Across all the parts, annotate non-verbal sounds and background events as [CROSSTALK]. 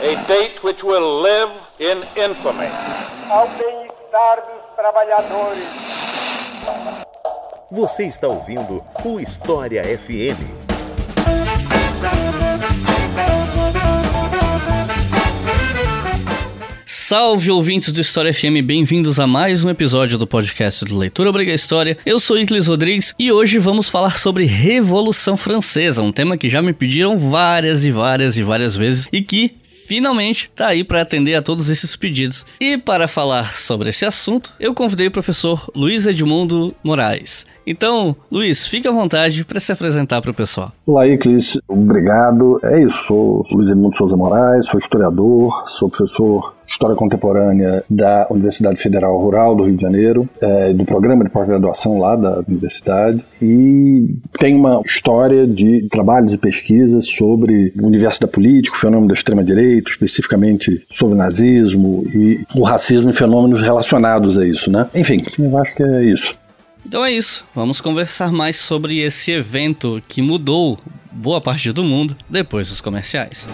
A date which will live in infamy. Ao bem-estar dos trabalhadores. Você está ouvindo o História FM. Salve ouvintes do História FM, bem-vindos a mais um episódio do podcast do Leitura Obriga História. Eu sou Iclis Rodrigues e hoje vamos falar sobre Revolução Francesa, um tema que já me pediram várias e várias e várias vezes e que finalmente tá aí para atender a todos esses pedidos. E para falar sobre esse assunto, eu convidei o professor Luiz Edmundo Moraes. Então, Luiz, fique à vontade para se apresentar para o pessoal. Olá, Iclis. Obrigado. É isso, sou Luiz Edmundo Souza Moraes, sou historiador, sou professor de História Contemporânea da Universidade Federal Rural do Rio de Janeiro, é, do programa de pós-graduação lá da universidade, e tenho uma história de trabalhos e pesquisas sobre o universo da política, o fenômeno da extrema-direita, especificamente sobre o nazismo e o racismo e fenômenos relacionados a isso, né? Enfim, eu acho que é isso. Então é isso, vamos conversar mais sobre esse evento que mudou boa parte do mundo depois dos comerciais.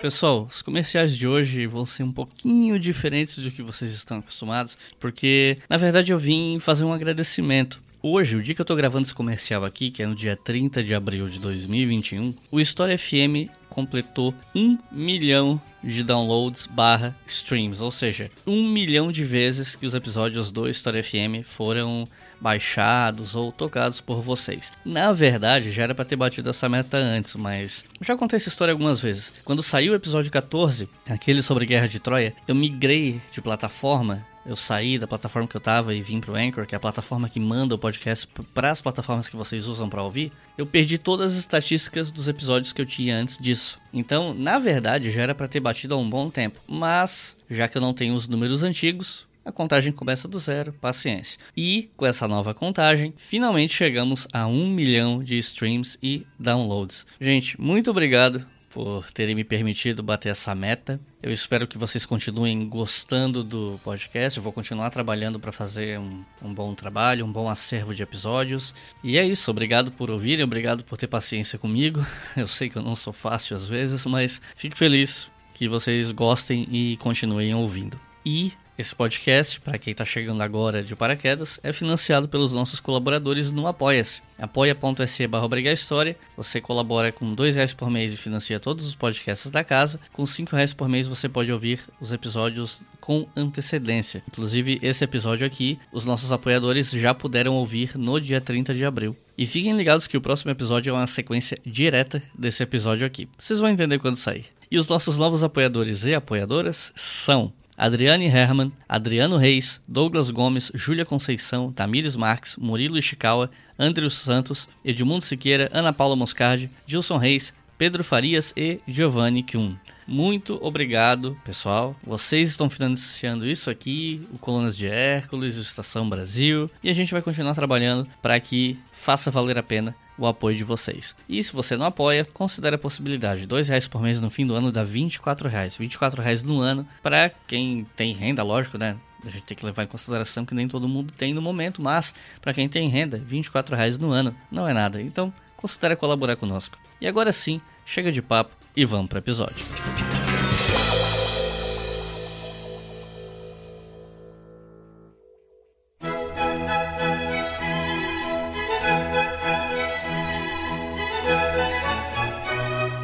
Pessoal, os comerciais de hoje vão ser um pouquinho diferentes do que vocês estão acostumados, porque na verdade eu vim fazer um agradecimento. Hoje, o dia que eu tô gravando esse comercial aqui, que é no dia 30 de abril de 2021, o História FM completou um milhão de downloads barra streams, ou seja, um milhão de vezes que os episódios do História FM foram baixados ou tocados por vocês. Na verdade, já era para ter batido essa meta antes, mas já contei essa história algumas vezes. Quando saiu o episódio 14, aquele sobre Guerra de Troia, eu migrei de plataforma eu saí da plataforma que eu tava e vim pro Anchor, que é a plataforma que manda o podcast para as plataformas que vocês usam para ouvir, eu perdi todas as estatísticas dos episódios que eu tinha antes disso. Então, na verdade, já era para ter batido há um bom tempo, mas já que eu não tenho os números antigos, a contagem começa do zero, paciência. E com essa nova contagem, finalmente chegamos a um milhão de streams e downloads. Gente, muito obrigado por terem me permitido bater essa meta. Eu espero que vocês continuem gostando do podcast. Eu vou continuar trabalhando para fazer um, um, bom trabalho, um bom acervo de episódios. E é isso. Obrigado por ouvirem, obrigado por ter paciência comigo. [LAUGHS] Eu sei que eu não sou fácil às vezes, mas fico feliz que vocês gostem e continuem ouvindo. E esse podcast, para quem está chegando agora de paraquedas, é financiado pelos nossos colaboradores no Apoia-se. apoia.se barra História. Você colabora com dois reais por mês e financia todos os podcasts da casa. Com cinco reais por mês você pode ouvir os episódios com antecedência. Inclusive, esse episódio aqui, os nossos apoiadores já puderam ouvir no dia 30 de abril. E fiquem ligados que o próximo episódio é uma sequência direta desse episódio aqui. Vocês vão entender quando sair. E os nossos novos apoiadores e apoiadoras são Adriane Herman, Adriano Reis, Douglas Gomes, Júlia Conceição, Tamires Marques, Murilo Ishikawa, Andrew Santos, Edmundo Siqueira, Ana Paula Moscardi, Gilson Reis, Pedro Farias e Giovanni Kuhn. Muito obrigado, pessoal. Vocês estão financiando isso aqui, o Colunas de Hércules, o Estação Brasil, e a gente vai continuar trabalhando para que faça valer a pena o apoio de vocês. E se você não apoia, considere a possibilidade. R$ reais por mês no fim do ano dá 24 reais. 24 reais no ano para quem tem renda, lógico, né? A gente tem que levar em consideração que nem todo mundo tem no momento, mas para quem tem renda, 24 reais no ano não é nada. Então, considere colaborar conosco. E agora sim, chega de papo e vamos para o episódio.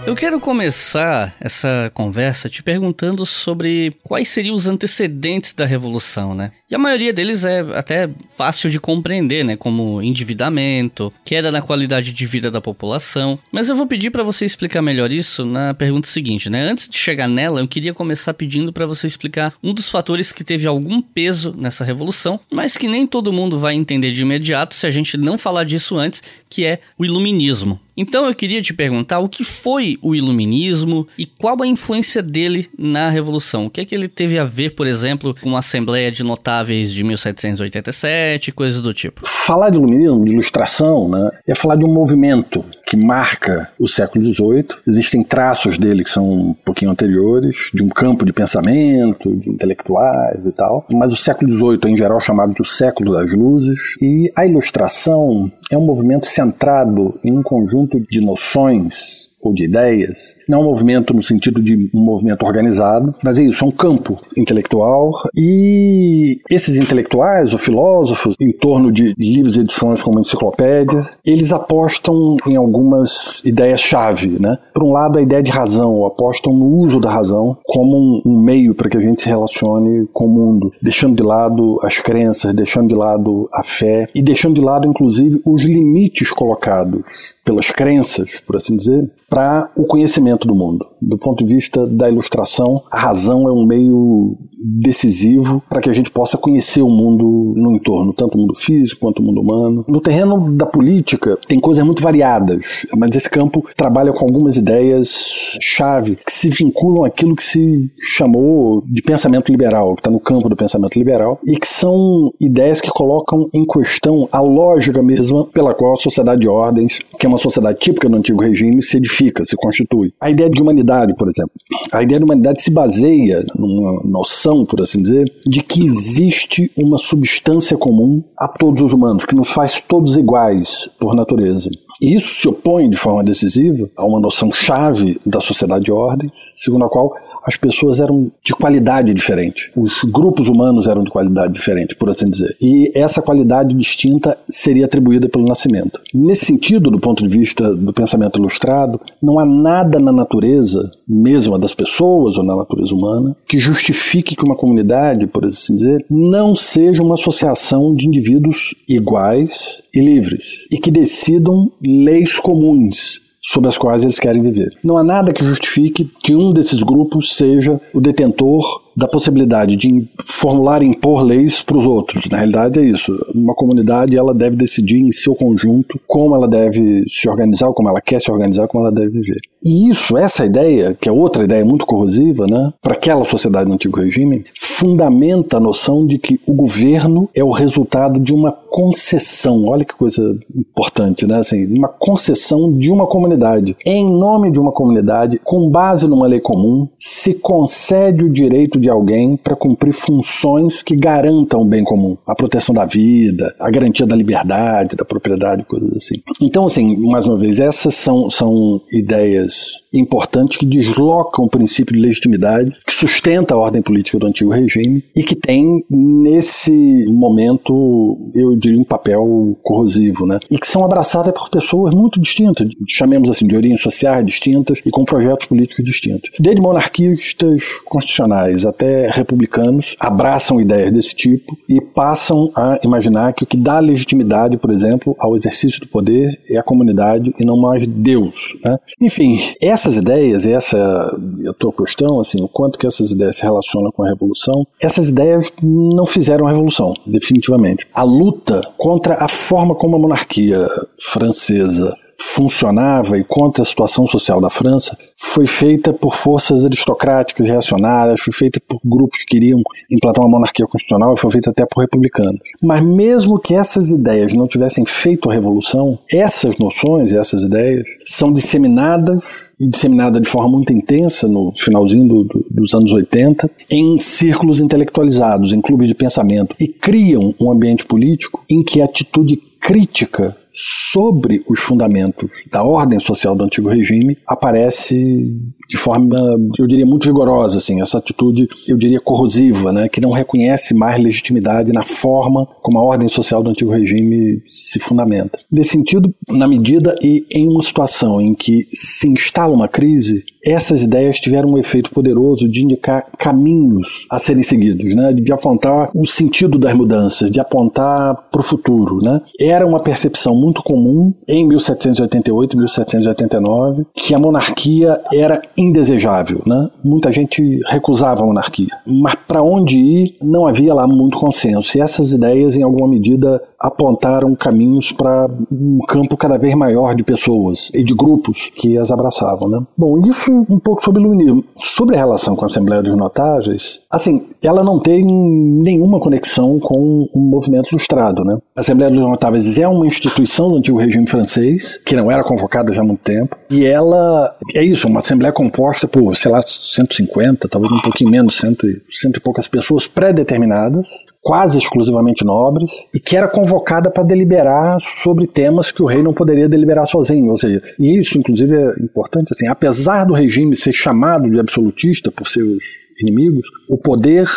Eu quero começar essa conversa te perguntando sobre quais seriam os antecedentes da revolução, né? E a maioria deles é até fácil de compreender, né? Como endividamento, queda na qualidade de vida da população. Mas eu vou pedir para você explicar melhor isso na pergunta seguinte, né? Antes de chegar nela, eu queria começar pedindo para você explicar um dos fatores que teve algum peso nessa revolução, mas que nem todo mundo vai entender de imediato se a gente não falar disso antes, que é o iluminismo. Então eu queria te perguntar o que foi o iluminismo e qual a influência dele na Revolução. O que é que ele teve a ver, por exemplo, com a Assembleia de Notáveis de 1787, coisas do tipo? Falar de iluminismo, de ilustração, né, é falar de um movimento que marca o século XVIII. Existem traços dele que são um pouquinho anteriores, de um campo de pensamento, de intelectuais e tal. Mas o século XVIII é, em geral, chamado de o século das luzes. E a ilustração é um movimento centrado em um conjunto de noções ou de ideias, não é um movimento no sentido de um movimento organizado, mas é isso, é um campo intelectual e esses intelectuais ou filósofos, em torno de livros e edições como a enciclopédia, eles apostam em algumas ideias-chave, né? Por um lado, a ideia de razão, apostam no uso da razão como um meio para que a gente se relacione com o mundo, deixando de lado as crenças, deixando de lado a fé e deixando de lado, inclusive, os limites colocados pelas crenças, por assim dizer, para o conhecimento do mundo. Do ponto de vista da ilustração, a razão é um meio decisivo para que a gente possa conhecer o mundo no entorno, tanto o mundo físico quanto o mundo humano. No terreno da política, tem coisas muito variadas, mas esse campo trabalha com algumas ideias-chave que se vinculam àquilo que se chamou de pensamento liberal, que está no campo do pensamento liberal, e que são ideias que colocam em questão a lógica mesma pela qual a sociedade de ordens, que é uma sociedade típica do antigo regime, se edifica, se constitui. A ideia de humanidade, por exemplo. A ideia de humanidade se baseia numa noção, por assim dizer, de que existe uma substância comum a todos os humanos, que nos faz todos iguais por natureza. E isso se opõe de forma decisiva a uma noção chave da sociedade de ordens, segundo a qual as pessoas eram de qualidade diferente. Os grupos humanos eram de qualidade diferente, por assim dizer. E essa qualidade distinta seria atribuída pelo nascimento. Nesse sentido, do ponto de vista do pensamento ilustrado, não há nada na natureza, mesmo das pessoas ou na natureza humana, que justifique que uma comunidade, por assim dizer, não seja uma associação de indivíduos iguais e livres e que decidam leis comuns sobre as quais eles querem viver. Não há nada que justifique que um desses grupos seja o detentor da possibilidade de formular e impor leis para os outros. Na realidade é isso. Uma comunidade ela deve decidir em seu conjunto como ela deve se organizar, como ela quer se organizar, como ela deve viver. E isso, essa ideia, que é outra ideia muito corrosiva, né, para aquela sociedade do antigo regime, fundamenta a noção de que o governo é o resultado de uma concessão. Olha que coisa importante, né? Assim, uma concessão de uma comunidade. Em nome de uma comunidade, com base numa lei comum, se concede o direito de alguém para cumprir funções que garantam o bem comum, a proteção da vida, a garantia da liberdade, da propriedade, coisas assim. Então, assim, mais uma vez, essas são, são ideias importantes que deslocam o princípio de legitimidade, que sustenta a ordem política do antigo regime e que tem, nesse momento, eu diria, um papel corrosivo, né? E que são abraçadas por pessoas muito distintas, chamemos assim, de origens sociais distintas e com projetos políticos distintos. Desde monarquistas constitucionais até republicanos abraçam ideias desse tipo e passam a imaginar que o que dá legitimidade, por exemplo, ao exercício do poder é a comunidade e não mais Deus. Né? Enfim, essas ideias, essa a tua questão, assim, o quanto que essas ideias se relacionam com a revolução, essas ideias não fizeram a revolução, definitivamente. A luta contra a forma como a monarquia francesa funcionava e contra a situação social da França foi feita por forças aristocráticas reacionárias, foi feita por grupos que queriam implantar uma monarquia constitucional e foi feita até por republicanos. Mas mesmo que essas ideias não tivessem feito a revolução, essas noções, essas ideias são disseminadas disseminada de forma muito intensa no finalzinho do, do, dos anos 80 em círculos intelectualizados, em clubes de pensamento e criam um ambiente político em que a atitude crítica sobre os fundamentos da ordem social do antigo regime aparece de forma, eu diria, muito vigorosa, assim, essa atitude, eu diria, corrosiva, né, que não reconhece mais legitimidade na forma como a ordem social do antigo regime se fundamenta. Nesse sentido, na medida e em uma situação em que se instala uma crise, essas ideias tiveram um efeito poderoso de indicar caminhos a serem seguidos, né? de apontar o sentido das mudanças, de apontar para o futuro. Né? Era uma percepção muito comum em 1788, 1789, que a monarquia era indesejável, né? Muita gente recusava a monarquia, mas para onde ir não havia lá muito consenso. E essas ideias, em alguma medida, apontaram caminhos para um campo cada vez maior de pessoas e de grupos que as abraçavam, né? Bom, isso um pouco sobre o iluminismo. Sobre a relação com a Assembleia dos Notáveis, assim, ela não tem nenhuma conexão com o movimento ilustrado, né? A Assembleia dos Notáveis é uma instituição do antigo regime francês, que não era convocada já há muito tempo, e ela é isso, uma assembleia composta por, sei lá, 150, talvez um pouquinho menos, cento cento e poucas pessoas pré-determinadas, quase exclusivamente nobres, e que era convocada para deliberar sobre temas que o rei não poderia deliberar sozinho. Ou seja, e isso, inclusive, é importante, assim, apesar do regime ser chamado de absolutista por seus inimigos, o poder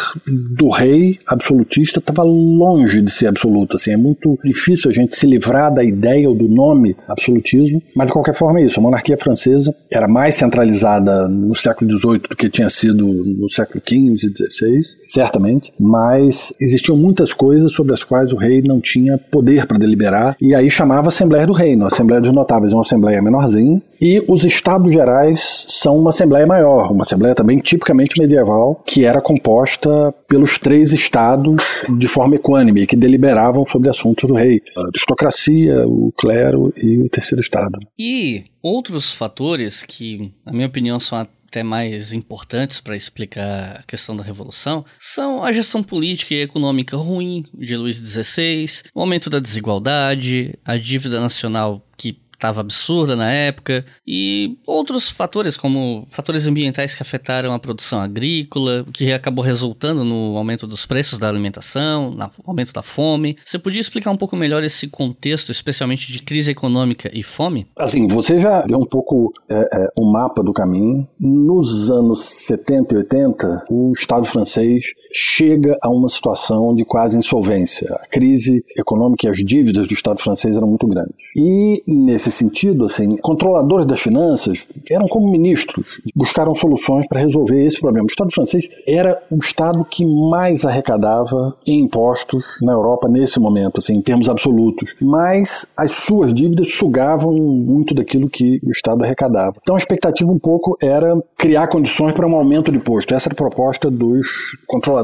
do rei absolutista estava longe de ser absoluto. Assim, é muito difícil a gente se livrar da ideia ou do nome absolutismo, mas de qualquer forma é isso. A monarquia francesa era mais centralizada no século XVIII do que tinha sido no século XV e XVI, certamente, mas existiam muitas coisas sobre as quais o rei não tinha poder para deliberar, e aí chamava Assembleia do Reino. A Assembleia dos Notáveis uma assembleia menorzinha, e os Estados Gerais são uma assembleia maior, uma assembleia também tipicamente medieval, que era composta pelos três estados de forma equânime, que deliberavam sobre assuntos do rei: a aristocracia, o clero e o terceiro estado. E outros fatores que, na minha opinião, são até mais importantes para explicar a questão da revolução são a gestão política e econômica ruim de Luís XVI, o aumento da desigualdade, a dívida nacional que estava absurda na época, e outros fatores, como fatores ambientais que afetaram a produção agrícola, que acabou resultando no aumento dos preços da alimentação, no aumento da fome. Você podia explicar um pouco melhor esse contexto, especialmente de crise econômica e fome? Assim, você já deu um pouco é, é, mapa do caminho. Nos anos 70 e 80, o Estado francês chega a uma situação de quase insolvência. A crise econômica e as dívidas do Estado francês eram muito grandes. E, nesse sentido, assim, controladores das finanças eram como ministros, buscaram soluções para resolver esse problema. O Estado francês era o Estado que mais arrecadava em impostos na Europa nesse momento, assim, em termos absolutos. Mas as suas dívidas sugavam muito daquilo que o Estado arrecadava. Então a expectativa um pouco era criar condições para um aumento de imposto. Essa era a proposta dos controladores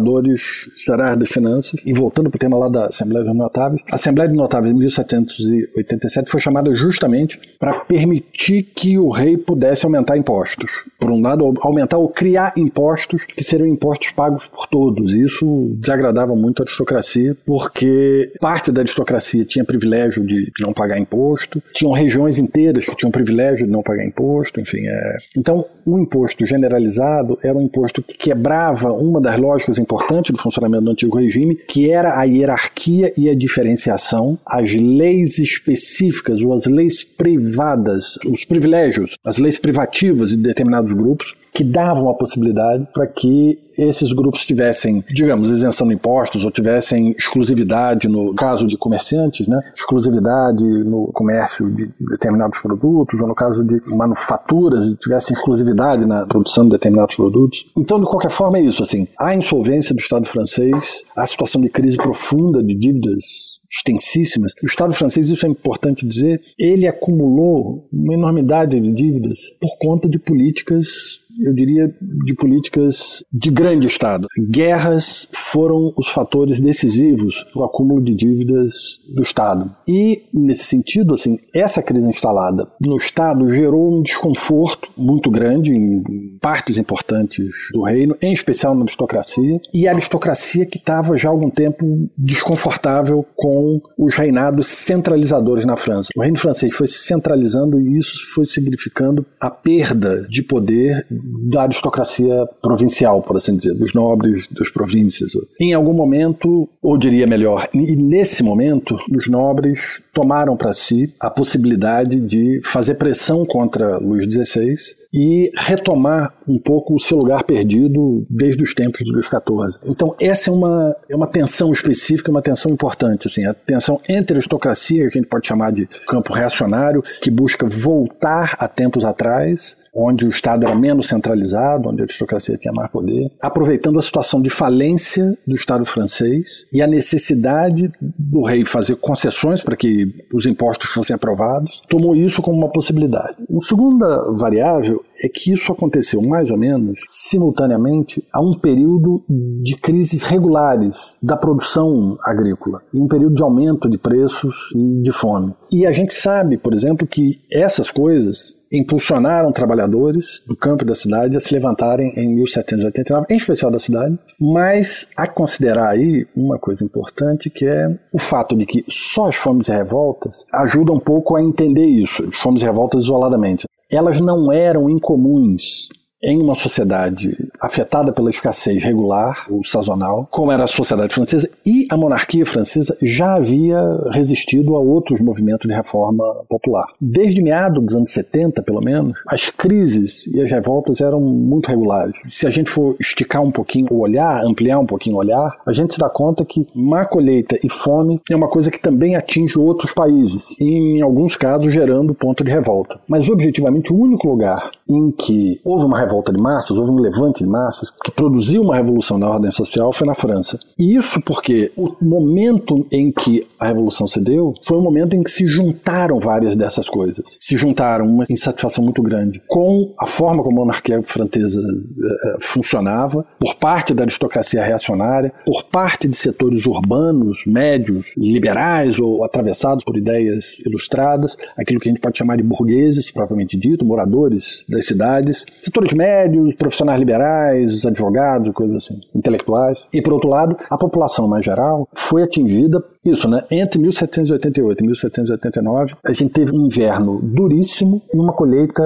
gerais das finanças. E voltando para o tema lá da Assembleia dos Notáveis, a Assembleia dos Notáveis de 1787 foi chamada justamente para permitir que o rei pudesse aumentar impostos. Por um lado, aumentar ou criar impostos que seriam impostos pagos por todos. Isso desagradava muito a aristocracia, porque parte da aristocracia tinha privilégio de não pagar imposto, tinham regiões inteiras que tinham privilégio de não pagar imposto, enfim. É... Então, o imposto generalizado era um imposto que quebrava uma das lógicas importantes do funcionamento do antigo regime, que era a hierarquia e a diferenciação, as leis específicas ou as leis privadas, os privilégios, as leis privativas de determinados grupos, que davam a possibilidade para que esses grupos tivessem, digamos, isenção de impostos ou tivessem exclusividade no caso de comerciantes, né? exclusividade no comércio de determinados produtos, ou no caso de manufaturas, tivessem exclusividade na produção de determinados produtos. Então, de qualquer forma, é isso. Assim, a insolvência do Estado francês, a situação de crise profunda de dívidas extensíssimas. O Estado francês, isso é importante dizer, ele acumulou uma enormidade de dívidas por conta de políticas eu diria, de políticas de grande Estado. Guerras foram os fatores decisivos para o acúmulo de dívidas do Estado. E, nesse sentido, assim, essa crise instalada no Estado gerou um desconforto muito grande em partes importantes do reino, em especial na aristocracia, e a aristocracia que estava já há algum tempo desconfortável com os reinados centralizadores na França. O reino francês foi se centralizando e isso foi significando a perda de poder da aristocracia provincial, por assim dizer, dos nobres das províncias. Em algum momento, ou diria melhor, e nesse momento, os nobres tomaram para si a possibilidade de fazer pressão contra Luís XVI e retomar um pouco o seu lugar perdido desde os tempos de Luís XIV. Então essa é uma, é uma tensão específica, uma tensão importante, assim, a tensão entre a aristocracia, que a gente pode chamar de campo reacionário, que busca voltar a tempos atrás, onde o Estado era menos centralizado, onde a aristocracia tinha mais poder, aproveitando a situação de falência do Estado francês e a necessidade do rei fazer concessões para que os impostos fossem aprovados, tomou isso como uma possibilidade. A segunda variável é que isso aconteceu mais ou menos simultaneamente a um período de crises regulares da produção agrícola um período de aumento de preços e de fome. E a gente sabe, por exemplo, que essas coisas impulsionaram trabalhadores do campo e da cidade a se levantarem em 1789, em especial da cidade, mas a considerar aí uma coisa importante que é o fato de que só as fomes e revoltas ajudam um pouco a entender isso, as fomes e revoltas isoladamente. Elas não eram incomuns em uma sociedade afetada pela escassez regular ou sazonal, como era a sociedade francesa, e a monarquia francesa já havia resistido a outros movimentos de reforma popular. Desde meados dos anos 70, pelo menos, as crises e as revoltas eram muito regulares. Se a gente for esticar um pouquinho o olhar, ampliar um pouquinho o olhar, a gente se dá conta que má colheita e fome é uma coisa que também atinge outros países, em alguns casos gerando ponto de revolta. Mas objetivamente o único lugar em que houve uma revolta de massas, houve um levante de massas que produziu uma revolução na ordem social foi na França. E isso porque o momento em que a revolução se deu foi o momento em que se juntaram várias dessas coisas. Se juntaram uma insatisfação muito grande com a forma como a monarquia francesa uh, funcionava, por parte da aristocracia reacionária, por parte de setores urbanos, médios, liberais ou atravessados por ideias ilustradas, aquilo que a gente pode chamar de burgueses, propriamente dito, moradores das cidades, setores médios, profissionais liberais, os advogados, coisas assim, intelectuais. E, por outro lado, a população mais geral foi atingida isso, né? Entre 1788 e 1789, a gente teve um inverno duríssimo e uma colheita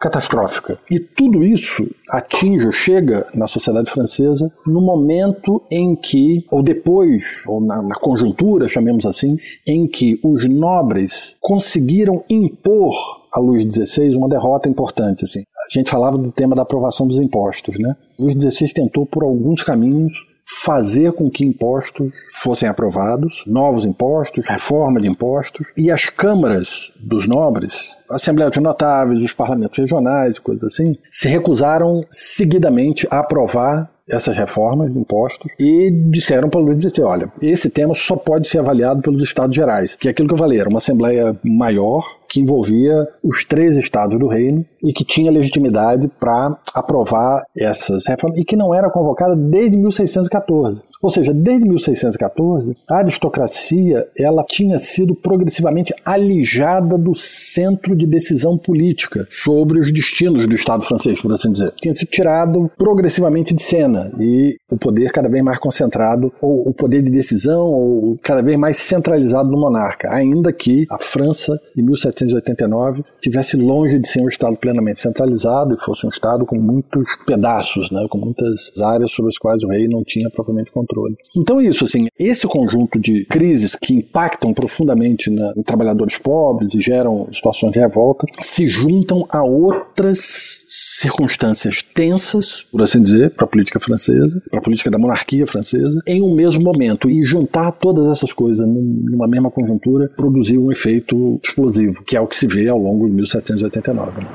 catastrófica. E tudo isso atinge, chega na sociedade francesa no momento em que, ou depois, ou na, na, conjuntura, chamemos assim, em que os nobres conseguiram impor a Luís XVI uma derrota importante. Assim. A gente falava do tema da aprovação dos impostos. Né? Luís XVI tentou, por alguns caminhos, fazer com que impostos fossem aprovados, novos impostos, reforma de impostos, e as câmaras dos nobres, a Assembleia de Notáveis, os parlamentos regionais e coisas assim, se recusaram seguidamente a aprovar essas reformas impostos e disseram para o Luiz dizer, olha, esse tema só pode ser avaliado pelos estados gerais, que é aquilo que eu falei, era uma assembleia maior que envolvia os três estados do reino e que tinha legitimidade para aprovar essas reformas e que não era convocada desde 1614. Ou seja, desde 1614, a aristocracia ela tinha sido progressivamente alijada do centro de decisão política sobre os destinos do Estado francês, por assim dizer. Tinha sido tirado progressivamente de cena e o poder cada vez mais concentrado, ou o poder de decisão, ou cada vez mais centralizado no monarca, ainda que a França de 1789 tivesse longe de ser um Estado plenamente centralizado e fosse um Estado com muitos pedaços, né, com muitas áreas sobre as quais o rei não tinha propriamente controle controle. Então é isso, assim, esse conjunto de crises que impactam profundamente na, em trabalhadores pobres e geram situações de revolta se juntam a outras circunstâncias tensas, por assim dizer, para a política francesa, para a política da monarquia francesa, em um mesmo momento e juntar todas essas coisas numa mesma conjuntura produziu um efeito explosivo, que é o que se vê ao longo de 1789.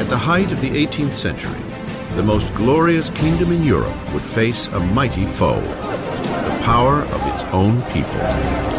At the height of the 18th century, the most glorious kingdom in Europe would face a mighty foe the power of its own people.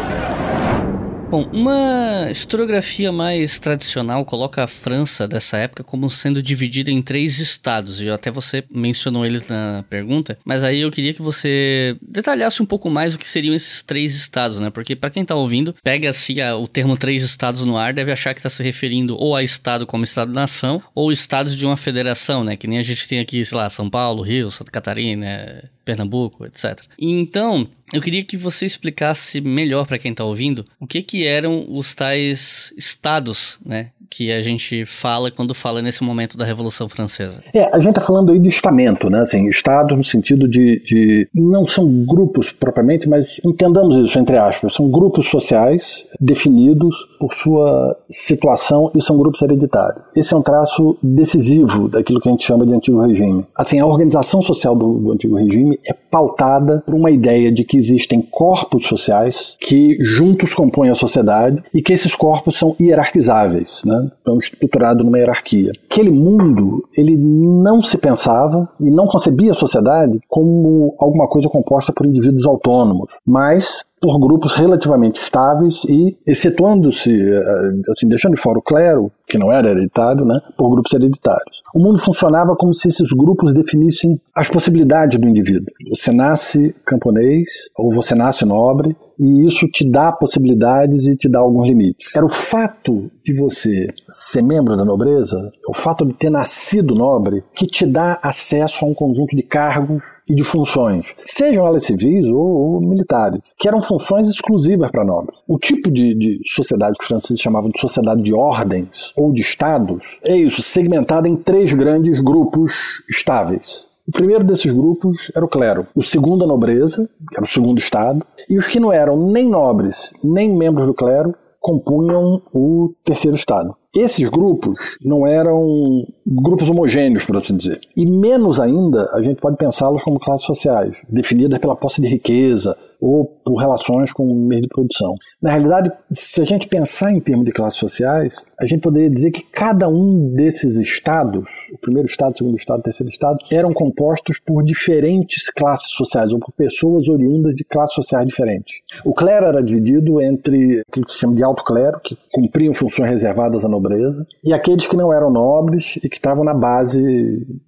Bom, uma historiografia mais tradicional coloca a França dessa época como sendo dividida em três estados, e até você mencionou eles na pergunta, mas aí eu queria que você detalhasse um pouco mais o que seriam esses três estados, né? Porque para quem tá ouvindo, pega assim o termo três estados no ar, deve achar que tá se referindo ou a estado como estado-nação, ou estados de uma federação, né? Que nem a gente tem aqui, sei lá, São Paulo, Rio, Santa Catarina, Pernambuco, etc. Então, eu queria que você explicasse melhor para quem está ouvindo o que, que eram os tais estados, né? Que a gente fala quando fala nesse momento da Revolução Francesa. É, a gente está falando aí de estamento, né? Assim, estado no sentido de, de. Não são grupos propriamente, mas entendamos isso, entre aspas. São grupos sociais definidos por sua situação e são grupos hereditários. Esse é um traço decisivo daquilo que a gente chama de antigo regime. Assim, a organização social do, do antigo regime é pautada por uma ideia de que existem corpos sociais que juntos compõem a sociedade e que esses corpos são hierarquizáveis, né? estão estruturados numa hierarquia. Aquele mundo, ele não se pensava e não concebia a sociedade como alguma coisa composta por indivíduos autônomos, mas por grupos relativamente estáveis e excetuando-se, eh, assim, deixando de fora o clero, que não era hereditário, né, por grupos hereditários. O mundo funcionava como se esses grupos definissem as possibilidades do indivíduo. Você nasce camponês ou você nasce nobre e isso te dá possibilidades e te dá alguns limites. Era o fato de você ser membro da nobreza, o fato de ter nascido nobre, que te dá acesso a um conjunto de cargos e de funções, sejam elas civis ou, ou militares, que eram funções exclusivas para nobres. O tipo de, de sociedade que os franceses chamavam de sociedade de ordens ou de estados é isso, segmentado em três grandes grupos estáveis. O primeiro desses grupos era o clero, o segundo a nobreza, que era o segundo estado, e os que não eram nem nobres nem membros do clero compunham o terceiro estado. Esses grupos não eram grupos homogêneos, por assim dizer. E menos ainda, a gente pode pensá-los como classes sociais, definidas pela posse de riqueza ou por relações com o meio de produção. Na realidade, se a gente pensar em termos de classes sociais, a gente poderia dizer que cada um desses estados, o primeiro estado, o segundo estado, o terceiro estado, eram compostos por diferentes classes sociais ou por pessoas oriundas de classes sociais diferentes. O clero era dividido entre aquilo que se chama de alto clero, que cumpriam funções reservadas à nobreza, e aqueles que não eram nobres e que estavam na base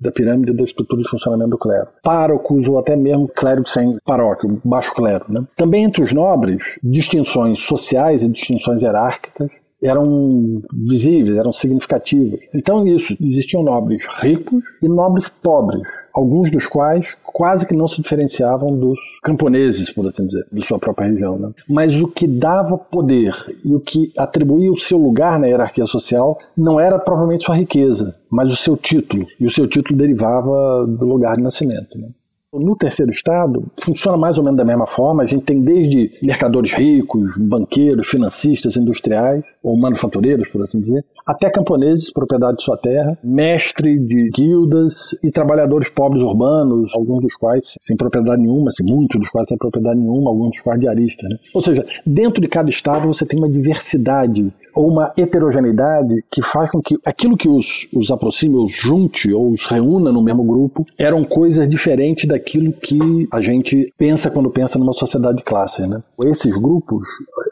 da pirâmide da estrutura de funcionamento do clero. Párocos ou até mesmo clérigos sem paróquio, baixo clero. Né? Também entre os nobres, distinções sociais e distinções hierárquicas eram visíveis, eram significativas. Então, isso, existiam nobres ricos e nobres pobres, alguns dos quais quase que não se diferenciavam dos camponeses, por assim dizer, de sua própria região. Né? Mas o que dava poder e o que atribuía o seu lugar na hierarquia social não era propriamente sua riqueza, mas o seu título. E o seu título derivava do lugar de nascimento. Né? No terceiro estado, funciona mais ou menos da mesma forma. A gente tem desde mercadores ricos, banqueiros, financistas, industriais, ou manufatureiros, por assim dizer, até camponeses, propriedade de sua terra, mestre de guildas e trabalhadores pobres urbanos, alguns dos quais sem propriedade nenhuma, assim, muitos dos quais sem propriedade nenhuma, alguns dos quais diaristas. Né? Ou seja, dentro de cada estado você tem uma diversidade ou uma heterogeneidade que faz com que aquilo que os, os aproxime, os junte ou os reúna no mesmo grupo eram coisas diferentes daquilo que a gente pensa quando pensa numa sociedade de classe. Né? Esses grupos,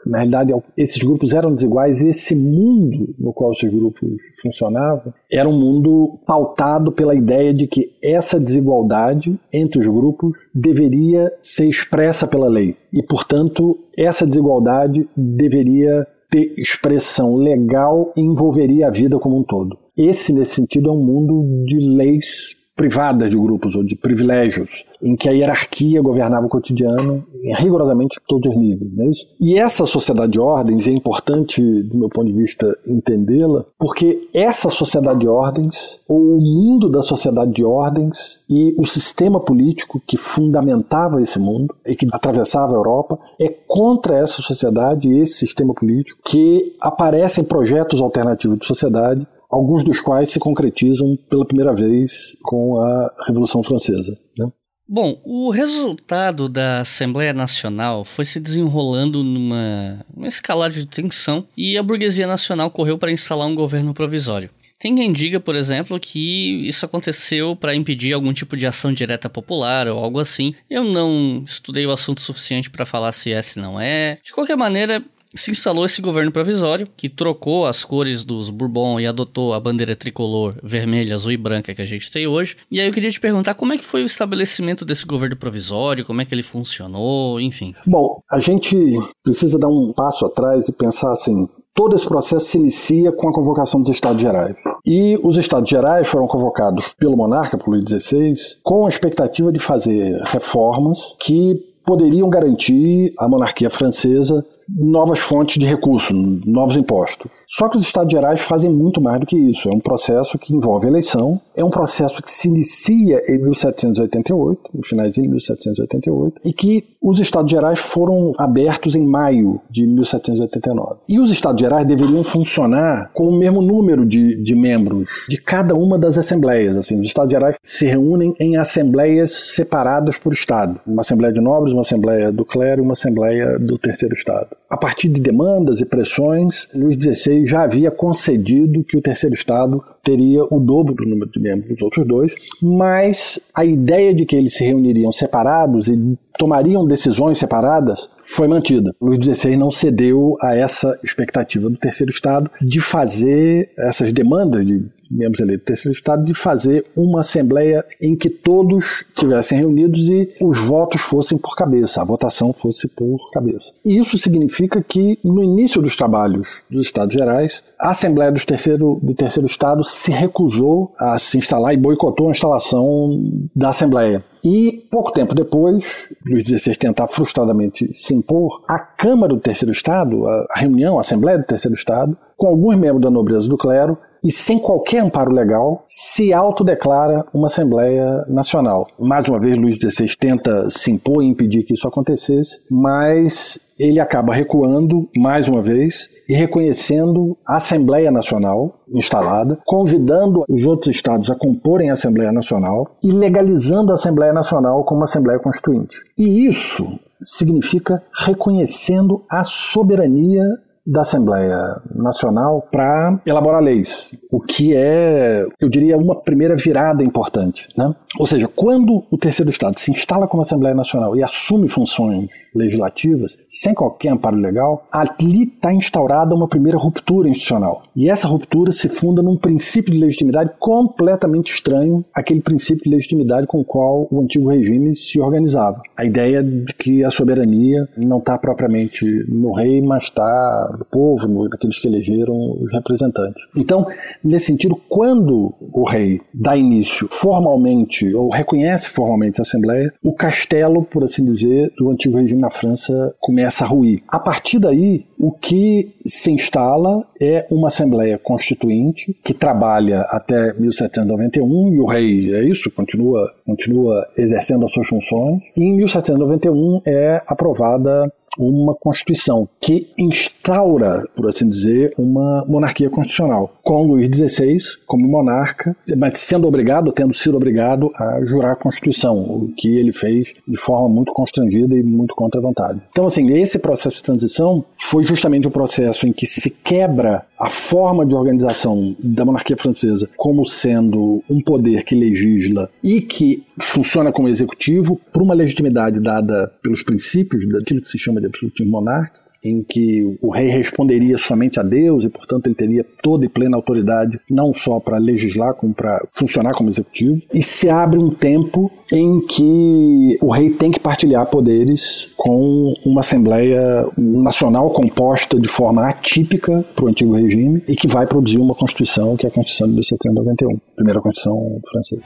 na realidade, esses grupos eram desiguais e esse mundo no qual esses grupos funcionavam era um mundo pautado pela ideia de que essa desigualdade entre os grupos deveria ser expressa pela lei e, portanto, essa desigualdade deveria ter expressão legal e envolveria a vida como um todo. Esse, nesse sentido, é um mundo de leis privadas de grupos ou de privilégios, em que a hierarquia governava o cotidiano rigorosamente todos os níveis. Não é isso? E essa sociedade de ordens é importante, do meu ponto de vista, entendê-la, porque essa sociedade de ordens, ou o mundo da sociedade de ordens e o sistema político que fundamentava esse mundo e que atravessava a Europa, é contra essa sociedade e esse sistema político que aparecem projetos alternativos de sociedade alguns dos quais se concretizam pela primeira vez com a Revolução Francesa. Né? Bom, o resultado da Assembleia Nacional foi se desenrolando numa, numa escalada de tensão e a burguesia nacional correu para instalar um governo provisório. Tem quem diga, por exemplo, que isso aconteceu para impedir algum tipo de ação direta popular ou algo assim. Eu não estudei o assunto suficiente para falar se é, se não é. De qualquer maneira, se instalou esse governo provisório, que trocou as cores dos Bourbon e adotou a bandeira tricolor vermelha, azul e branca que a gente tem hoje. E aí eu queria te perguntar como é que foi o estabelecimento desse governo provisório, como é que ele funcionou, enfim. Bom, a gente precisa dar um passo atrás e pensar assim, todo esse processo se inicia com a convocação dos Estados Gerais. E os Estados Gerais foram convocados pelo monarca, por Luís XVI, com a expectativa de fazer reformas que poderiam garantir à monarquia francesa novas fontes de recursos, novos impostos. Só que os Estados Gerais fazem muito mais do que isso. É um processo que envolve eleição, é um processo que se inicia em 1788, no finalzinho de 1788, e que os Estados Gerais foram abertos em maio de 1789. E os Estados Gerais deveriam funcionar com o mesmo número de, de membros de cada uma das assembleias. Assim, os Estados Gerais se reúnem em assembleias separadas por Estado. Uma assembleia de nobres, uma assembleia do clero e uma assembleia do terceiro Estado. A partir de demandas e pressões, Luís XVI já havia concedido que o terceiro Estado teria o dobro do número de membros dos outros dois, mas a ideia de que eles se reuniriam separados e tomariam decisões separadas foi mantida. Luís XVI não cedeu a essa expectativa do terceiro Estado de fazer essas demandas de membros eleitos do terceiro Estado de fazer uma assembleia em que todos estivessem reunidos e os votos fossem por cabeça, a votação fosse por cabeça. E isso significa que, no início dos trabalhos dos Estados Gerais, a Assembleia do terceiro, do terceiro Estado se recusou a se instalar e boicotou a instalação da Assembleia. E pouco tempo depois, Luís XVI tentar frustradamente se impor, a Câmara do Terceiro Estado, a reunião, a Assembleia do Terceiro Estado, com alguns membros da nobreza do clero, e sem qualquer amparo legal, se autodeclara uma Assembleia Nacional. Mais uma vez, Luís XVI tenta se impor e impedir que isso acontecesse, mas ele acaba recuando mais uma vez e reconhecendo a Assembleia Nacional instalada, convidando os outros estados a comporem a Assembleia Nacional e legalizando a Assembleia Nacional como Assembleia Constituinte. E isso significa reconhecendo a soberania da Assembleia Nacional para elaborar leis, o que é, eu diria, uma primeira virada importante. Né? Ou seja, quando o terceiro Estado se instala como Assembleia Nacional e assume funções legislativas, sem qualquer amparo legal, ali está instaurada uma primeira ruptura institucional. E essa ruptura se funda num princípio de legitimidade completamente estranho àquele princípio de legitimidade com o qual o antigo regime se organizava. A ideia de que a soberania não está propriamente no rei, mas está do povo, daqueles que elegeram os representantes. Então, nesse sentido, quando o rei dá início formalmente ou reconhece formalmente a Assembleia, o castelo, por assim dizer, do antigo regime na França começa a ruir. A partir daí, o que se instala é uma Assembleia Constituinte que trabalha até 1791 e o rei é isso, continua, continua exercendo as suas funções. E em 1791 é aprovada uma Constituição que instaura, por assim dizer, uma monarquia constitucional, com Luís XVI como monarca, mas sendo obrigado, tendo sido obrigado a jurar a Constituição, o que ele fez de forma muito constrangida e muito contra a vontade. Então, assim, esse processo de transição foi justamente o processo em que se quebra a forma de organização da monarquia francesa como sendo um poder que legisla e que funciona como executivo por uma legitimidade dada pelos princípios daquilo que se chama de absolutismo monárquico em que o rei responderia somente a Deus e, portanto, ele teria toda e plena autoridade, não só para legislar, como para funcionar como executivo. E se abre um tempo em que o rei tem que partilhar poderes com uma Assembleia Nacional composta de forma atípica para o antigo regime e que vai produzir uma Constituição, que é a Constituição de 1791, primeira Constituição francesa.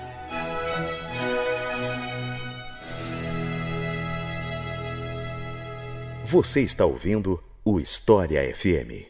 Você está ouvindo o História FM.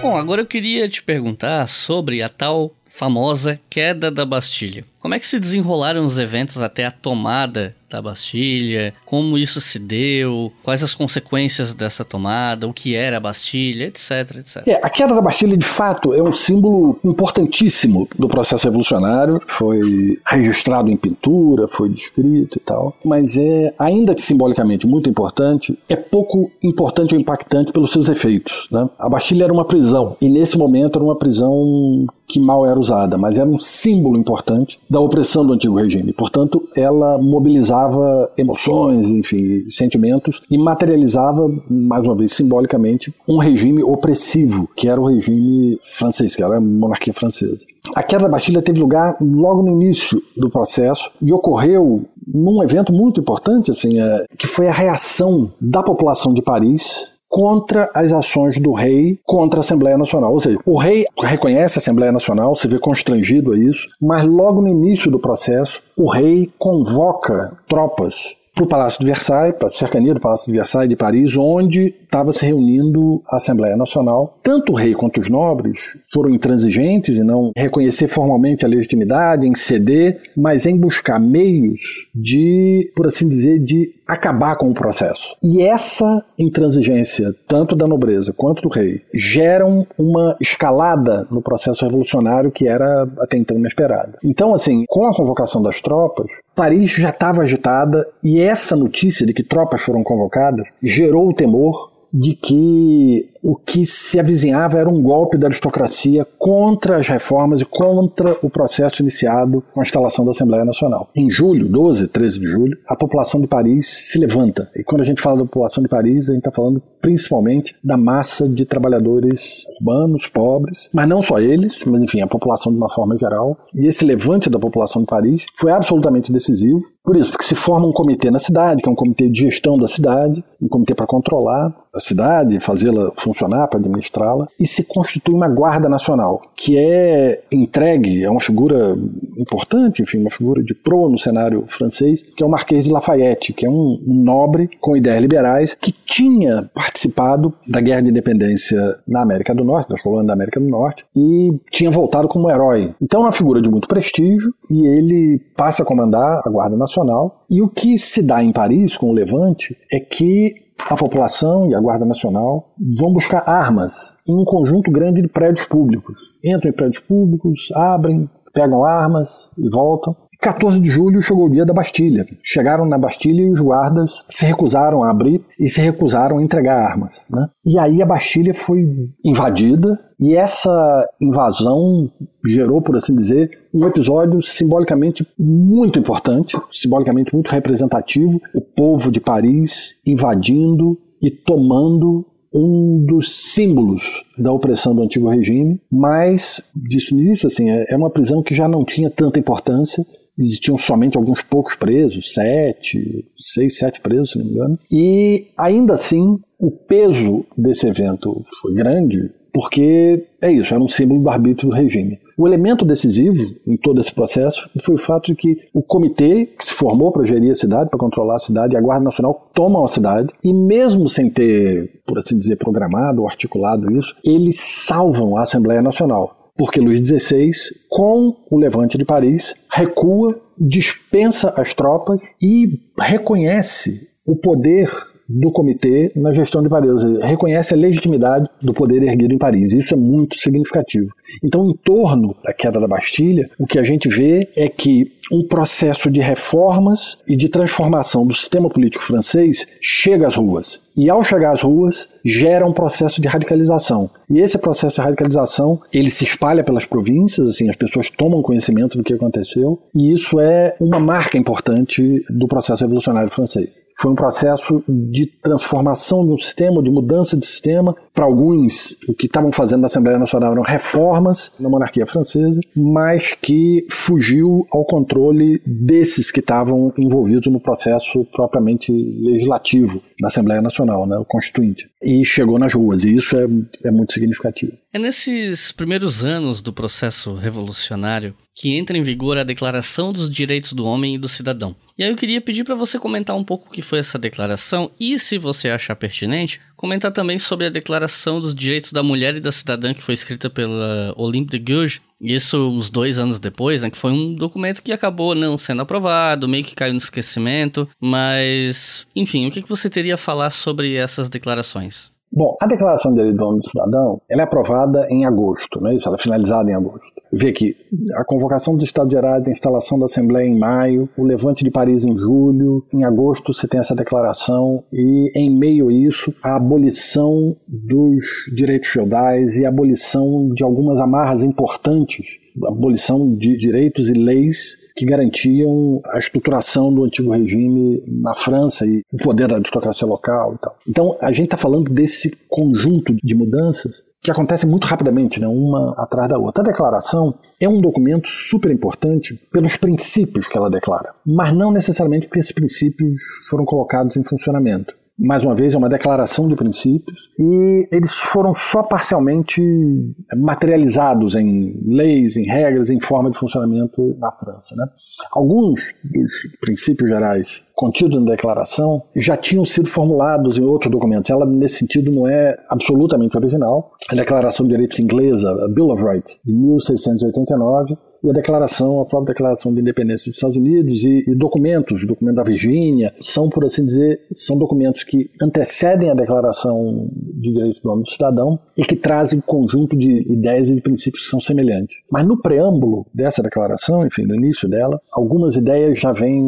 Bom, agora eu queria te perguntar sobre a tal famosa queda da Bastilha. Como é que se desenrolaram os eventos até a tomada da Bastilha, como isso se deu, quais as consequências dessa tomada, o que era a Bastilha, etc, etc. É, a queda da Bastilha, de fato, é um símbolo importantíssimo do processo revolucionário, foi registrado em pintura, foi descrito e tal, mas é, ainda que simbolicamente muito importante, é pouco importante ou impactante pelos seus efeitos. Né? A Bastilha era uma prisão, e nesse momento era uma prisão que mal era usada, mas era um símbolo importante da opressão do antigo regime. Portanto, ela mobilizava emoções, enfim, sentimentos e materializava, mais uma vez simbolicamente, um regime opressivo, que era o regime francês, que era a monarquia francesa. A queda da Bastilha teve lugar logo no início do processo e ocorreu num evento muito importante, assim, é, que foi a reação da população de Paris contra as ações do rei contra a Assembleia Nacional. Ou seja, o rei reconhece a Assembleia Nacional, se vê constrangido a isso, mas logo no início do processo, o rei convoca tropas para o Palácio de Versailles, para a cercania do Palácio de Versailles de Paris, onde estava se reunindo a Assembleia Nacional. Tanto o rei quanto os nobres foram intransigentes em não reconhecer formalmente a legitimidade, em ceder, mas em buscar meios de, por assim dizer, de acabar com o processo. E essa intransigência, tanto da nobreza quanto do rei, geram uma escalada no processo revolucionário que era até então inesperada. Então, assim, com a convocação das tropas, Paris já estava agitada e essa notícia de que tropas foram convocadas gerou o temor de que o que se avizinhava era um golpe da aristocracia contra as reformas e contra o processo iniciado com a instalação da Assembleia Nacional. Em julho, 12, 13 de julho, a população de Paris se levanta. E quando a gente fala da população de Paris, a gente está falando principalmente da massa de trabalhadores urbanos, pobres, mas não só eles, mas enfim, a população de uma forma geral. E esse levante da população de Paris foi absolutamente decisivo. Por isso, porque se forma um comitê na cidade, que é um comitê de gestão da cidade, um comitê para controlar a cidade, fazê-la funcionar, para administrá-la, e se constitui uma guarda nacional, que é entregue, é uma figura importante, enfim, uma figura de pro no cenário francês, que é o Marquês de Lafayette, que é um, nobre com ideias liberais que tinha participado da Guerra de Independência na América do Norte, das colônias da América do Norte, e tinha voltado como herói. Então é uma figura de muito prestígio e ele passa a comandar a Guarda Nacional. E o que se dá em Paris com o Levante é que a população e a Guarda Nacional vão buscar armas em um conjunto grande de prédios públicos. Entram em prédios públicos, abrem, pegam armas e voltam. 14 de julho chegou o dia da Bastilha. Chegaram na Bastilha e os guardas se recusaram a abrir e se recusaram a entregar armas. Né? E aí a Bastilha foi invadida e essa invasão gerou, por assim dizer, um episódio simbolicamente muito importante, simbolicamente muito representativo. O povo de Paris invadindo e tomando um dos símbolos da opressão do antigo regime, mas, disse isso, assim, é, é uma prisão que já não tinha tanta importância, existiam somente alguns poucos presos, sete, seis, sete presos, se não me engano, e ainda assim o peso desse evento foi grande, porque é isso, era um símbolo do arbítrio do regime. O elemento decisivo em todo esse processo foi o fato de que o comitê que se formou para gerir a cidade, para controlar a cidade, e a Guarda Nacional tomam a cidade, e mesmo sem ter, por assim dizer, programado ou articulado isso, eles salvam a Assembleia Nacional. Porque Luís XVI, com o levante de Paris, recua, dispensa as tropas e reconhece o poder do comitê na gestão de Paris, reconhece a legitimidade do poder erguido em Paris. Isso é muito significativo. Então, em torno da queda da Bastilha, o que a gente vê é que um processo de reformas e de transformação do sistema político francês chega às ruas. E ao chegar às ruas, gera um processo de radicalização. E esse processo de radicalização, ele se espalha pelas províncias, assim, as pessoas tomam conhecimento do que aconteceu, e isso é uma marca importante do processo revolucionário francês. Foi um processo de transformação de um sistema, de mudança de sistema. Para alguns, o que estavam fazendo na Assembleia Nacional eram reformas na monarquia francesa, mas que fugiu ao controle desses que estavam envolvidos no processo propriamente legislativo da Assembleia Nacional, né, o Constituinte. E chegou nas ruas, e isso é, é muito significativo. É nesses primeiros anos do processo revolucionário que entra em vigor a Declaração dos Direitos do Homem e do Cidadão. E aí eu queria pedir para você comentar um pouco o que foi essa declaração e, se você achar pertinente, comentar também sobre a Declaração dos Direitos da Mulher e da Cidadã que foi escrita pela Olympe de Gouges, isso uns dois anos depois, né, que foi um documento que acabou não sendo aprovado, meio que caiu no esquecimento, mas, enfim, o que você teria a falar sobre essas declarações? Bom, a Declaração de Direitos do Homem e do Cidadão ela é aprovada em agosto, não é isso? Ela é finalizada em agosto. Vê aqui, a convocação do Estado Gerais, a instalação da Assembleia em maio, o levante de Paris em julho, em agosto você tem essa declaração e em meio a isso a abolição dos direitos feudais e a abolição de algumas amarras importantes abolição de direitos e leis que garantiam a estruturação do antigo regime na França e o poder da aristocracia local e tal. Então, a gente está falando desse conjunto de mudanças que acontecem muito rapidamente, né, uma atrás da outra. A declaração é um documento super importante pelos princípios que ela declara, mas não necessariamente porque esses princípios foram colocados em funcionamento mais uma vez, é uma declaração de princípios, e eles foram só parcialmente materializados em leis, em regras, em forma de funcionamento na França. Né? Alguns dos princípios gerais contidos na declaração já tinham sido formulados em outros documentos. Ela, nesse sentido, não é absolutamente original. A Declaração de Direitos Inglesa, a Bill of Rights, de 1689, e a declaração, a própria declaração de independência dos Estados Unidos e, e documentos, o documento da Virgínia, são, por assim dizer, são documentos que antecedem a declaração de direitos do homem do cidadão e que trazem um conjunto de ideias e de princípios que são semelhantes. Mas no preâmbulo dessa declaração, enfim, no início dela, algumas ideias já vêm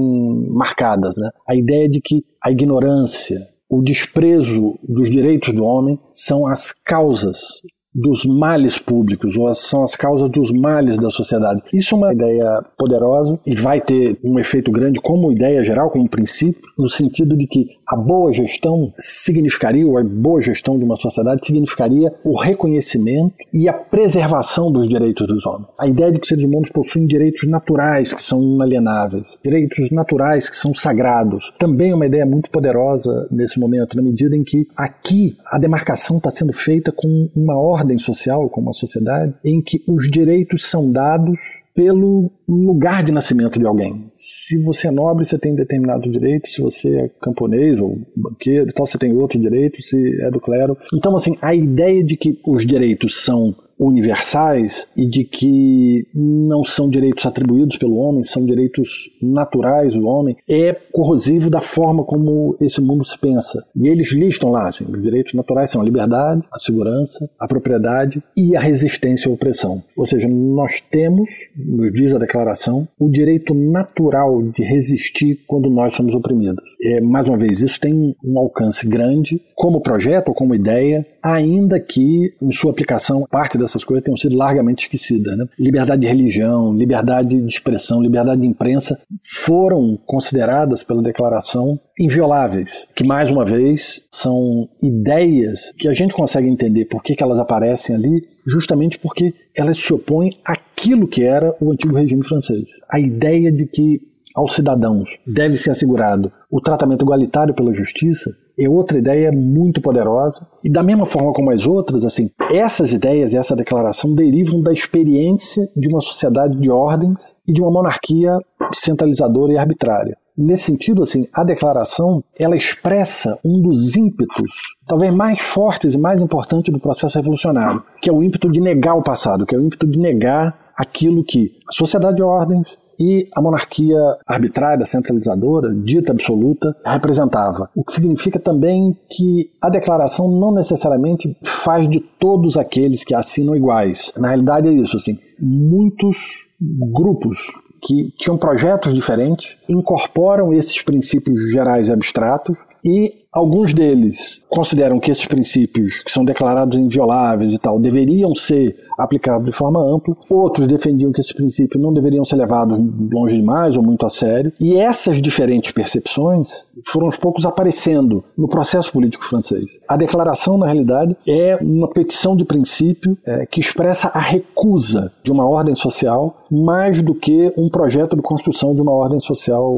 marcadas, né? A ideia de que a ignorância, o desprezo dos direitos do homem são as causas dos males públicos, ou são as causas dos males da sociedade. Isso é uma ideia poderosa e vai ter um efeito grande como ideia geral, como princípio, no sentido de que a boa gestão significaria, ou a boa gestão de uma sociedade significaria o reconhecimento e a preservação dos direitos dos homens. A ideia de que os seres humanos possuem direitos naturais que são inalienáveis, direitos naturais que são sagrados, também é uma ideia muito poderosa nesse momento, na medida em que aqui a demarcação está sendo feita com uma ordem ordem social, como uma sociedade, em que os direitos são dados pelo lugar de nascimento de alguém. Se você é nobre, você tem determinado direito, se você é camponês ou banqueiro, tal, você tem outro direito, se é do clero. Então, assim, a ideia de que os direitos são universais e de que não são direitos atribuídos pelo homem, são direitos naturais do homem, é corrosivo da forma como esse mundo se pensa. E eles listam lá, assim, os direitos naturais são a liberdade, a segurança, a propriedade e a resistência à opressão. Ou seja, nós temos, nos diz a declaração, o direito natural de resistir quando nós somos oprimidos. É, mais uma vez, isso tem um alcance grande como projeto ou como ideia, ainda que em sua aplicação parte dessas coisas tenham sido largamente esquecidas. Né? Liberdade de religião, liberdade de expressão, liberdade de imprensa foram consideradas pela declaração invioláveis, que mais uma vez são ideias que a gente consegue entender por que elas aparecem ali, justamente porque elas se opõem àquilo que era o antigo regime francês. A ideia de que aos cidadãos deve ser assegurado o tratamento igualitário pela justiça é outra ideia muito poderosa. E da mesma forma como as outras, assim, essas ideias e essa declaração derivam da experiência de uma sociedade de ordens e de uma monarquia centralizadora e arbitrária. Nesse sentido, assim, a declaração ela expressa um dos ímpetos, talvez mais fortes e mais importantes do processo revolucionário, que é o ímpeto de negar o passado, que é o ímpeto de negar aquilo que a sociedade de ordens e a monarquia arbitrária, centralizadora, dita absoluta, representava. O que significa também que a declaração não necessariamente faz de todos aqueles que assinam iguais. Na realidade é isso, assim, muitos grupos que tinham projetos diferentes incorporam esses princípios gerais e abstratos e alguns deles consideram que esses princípios, que são declarados invioláveis e tal, deveriam ser aplicados de forma ampla. Outros defendiam que esses princípios não deveriam ser levados longe demais ou muito a sério. E essas diferentes percepções foram aos poucos aparecendo no processo político francês. A declaração, na realidade, é uma petição de princípio é, que expressa a recusa de uma ordem social mais do que um projeto de construção de uma ordem social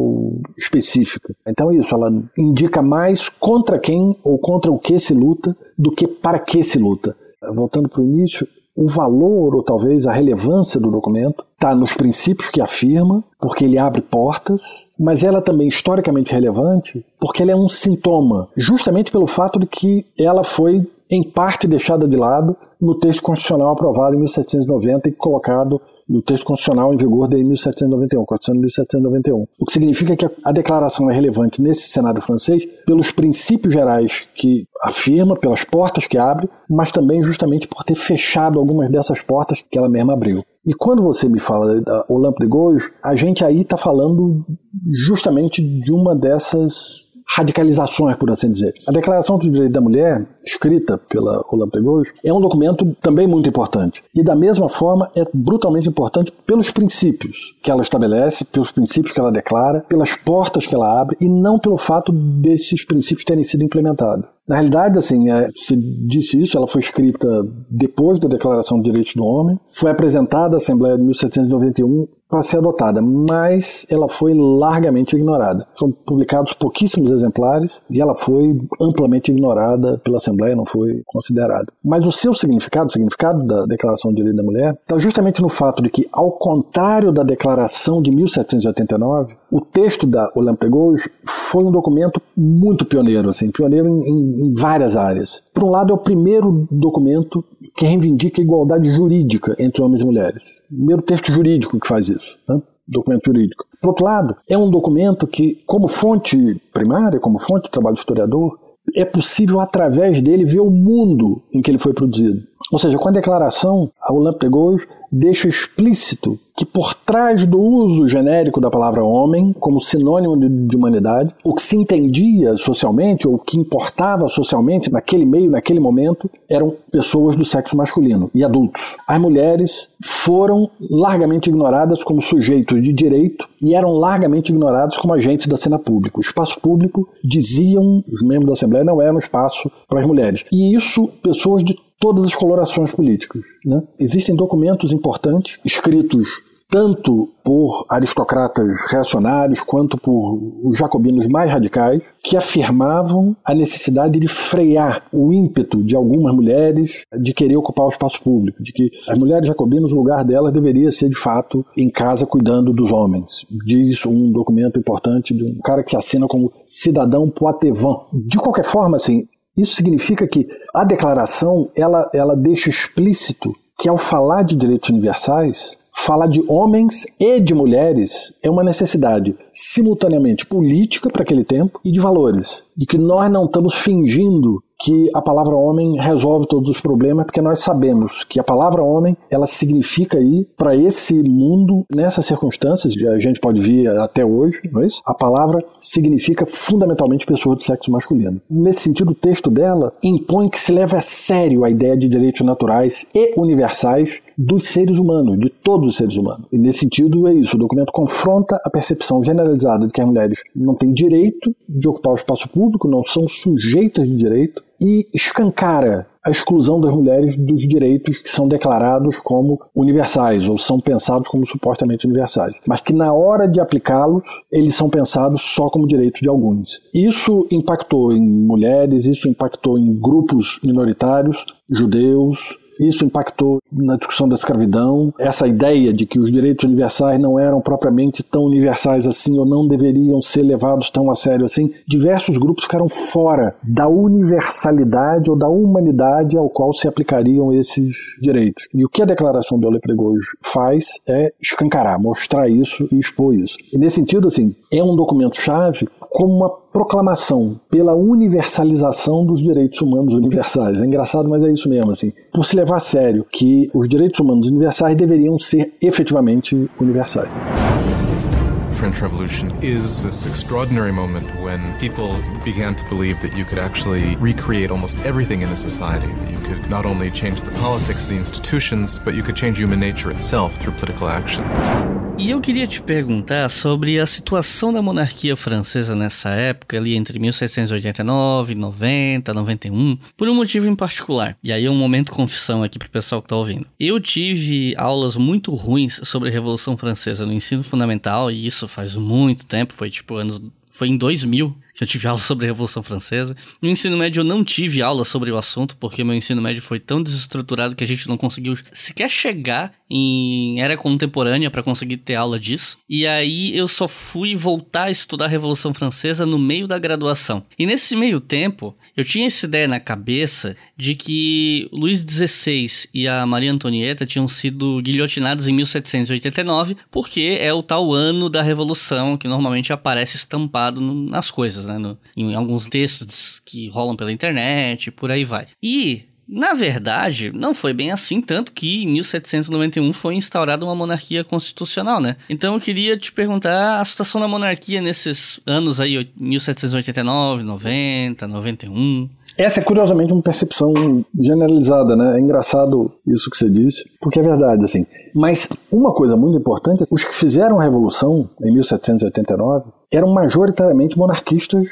específica. Então, isso, ela indica mais contra quem ou contra o que se luta do que para que se luta. Voltando para o início, o valor ou talvez a relevância do documento está nos princípios que afirma, porque ele abre portas, mas ela também historicamente relevante porque ela é um sintoma, justamente pelo fato de que ela foi em parte deixada de lado no texto constitucional aprovado em 1790 e colocado no texto constitucional em vigor de 1791, Constituição de 1791. O que significa que a declaração é relevante nesse Senado francês pelos princípios gerais que afirma, pelas portas que abre, mas também justamente por ter fechado algumas dessas portas que ela mesma abriu. E quando você me fala da Olympe de Gouges, a gente aí está falando justamente de uma dessas radicalizações, por assim dizer. A Declaração dos Direitos da Mulher, escrita pela de Gouges, é um documento também muito importante. E da mesma forma é brutalmente importante pelos princípios que ela estabelece, pelos princípios que ela declara, pelas portas que ela abre e não pelo fato desses princípios terem sido implementados. Na realidade, assim, é, se disse isso, ela foi escrita depois da Declaração dos Direitos do Homem, foi apresentada à Assembleia de 1791 para ser adotada, mas ela foi largamente ignorada. Foram publicados pouquíssimos exemplares e ela foi amplamente ignorada pela Assembleia, não foi considerada. Mas o seu significado, o significado da Declaração dos Direitos da Mulher, está justamente no fato de que, ao contrário da Declaração de 1789, o texto da Olympe de foi um documento muito pioneiro, assim, pioneiro em, em, várias áreas. Por um lado, é o primeiro documento que reivindica a igualdade jurídica entre homens e mulheres. Primeiro texto jurídico que faz isso, né? documento jurídico. Por outro lado, é um documento que, como fonte primária, como fonte de trabalho historiador, é possível, através dele, ver o mundo em que ele foi produzido. Ou seja, com a declaração, a Olympe de deixa explícito que por trás do uso genérico da palavra homem como sinônimo de, de, humanidade, o que se entendia socialmente ou o que importava socialmente naquele meio, naquele momento, eram pessoas do sexo masculino e adultos. As mulheres foram largamente ignoradas como sujeitos de direito e eram largamente ignorados como agentes da cena pública. O espaço público, diziam os membros da Assembleia, não era um espaço para as mulheres. E isso, pessoas de todas as colorações políticas. Né? Existem documentos importantes escritos tanto por aristocratas reacionários quanto por os jacobinos mais radicais, que afirmavam a necessidade de frear o ímpeto de algumas mulheres de querer ocupar o espaço público, de que as mulheres jacobinas, o lugar delas deveria ser de fato em casa cuidando dos homens. Diz um documento importante de um cara que assina como cidadão poitevin. De qualquer forma, assim, isso significa que a declaração ela, ela deixa explícito que ao falar de direitos universais, falar de homens e de mulheres é uma necessidade simultaneamente política para aquele tempo e de valores. De que nós não estamos fingindo que a palavra homem resolve todos os problemas, porque nós sabemos que a palavra homem, ela significa aí, para esse mundo, nessas circunstâncias, a gente pode ver até hoje, não é isso? A palavra significa fundamentalmente pessoa de sexo masculino. Nesse sentido, o texto dela impõe que se leve a sério a ideia de direitos naturais e universais dos seres humanos, de todos os seres humanos. E nesse sentido é isso, o documento confronta a percepção generalizada de que as mulheres não têm direito de ocupar o espaço público, não são sujeitas de direito, e escancara a exclusão das mulheres dos direitos que são declarados como universais ou são pensados como supostamente universais, mas que na hora de aplicá-los eles são pensados só como direitos de alguns. Isso impactou em mulheres, isso impactou em grupos minoritários, judeus, isso impactou na discussão da escravidão, essa ideia de que os direitos universais não eram propriamente tão universais assim ou não deveriam ser levados tão a sério assim. Diversos grupos ficaram fora da universalidade ou da humanidade ao qual se aplicariam esses direitos. E o que a Declaração de Olé Pregojo faz é escancarar, mostrar isso e expor isso. E nesse sentido, assim, é um documento-chave como uma proclamação pela universalização dos direitos humanos universais. É engraçado, mas é isso mesmo, assim. Por se levar a sério que os direitos humanos universais deveriam ser efetivamente universais. French Revolution is this extraordinary moment when people began to believe that you could actually recreate almost everything in a society. That you could not only change the politics, the institutions, but you could change human nature itself through political action. E eu queria te perguntar sobre a situação da monarquia francesa nessa época, ali entre 1789, 90, 91, por um motivo em particular. E aí é um momento confissão aqui pro pessoal que tá ouvindo. Eu tive aulas muito ruins sobre a Revolução Francesa no ensino fundamental, e isso faz muito tempo, foi tipo anos foi em 2000 que eu tive aula sobre a Revolução Francesa. No ensino médio eu não tive aula sobre o assunto, porque meu ensino médio foi tão desestruturado que a gente não conseguiu sequer chegar em era contemporânea para conseguir ter aula disso. E aí eu só fui voltar a estudar a Revolução Francesa no meio da graduação. E nesse meio tempo, eu tinha essa ideia na cabeça de que Luís XVI e a Maria Antonieta tinham sido guilhotinados em 1789, porque é o tal ano da Revolução que normalmente aparece estampado nas coisas, né? No, em alguns textos que rolam pela internet por aí vai. E na verdade, não foi bem assim, tanto que em 1791 foi instaurada uma monarquia constitucional, né? Então eu queria te perguntar a situação da monarquia nesses anos aí, 1789, 90, 91. Essa é curiosamente uma percepção generalizada, né? É engraçado isso que você disse, porque é verdade, assim. Mas uma coisa muito importante, os que fizeram a revolução em 1789 eram majoritariamente monarquistas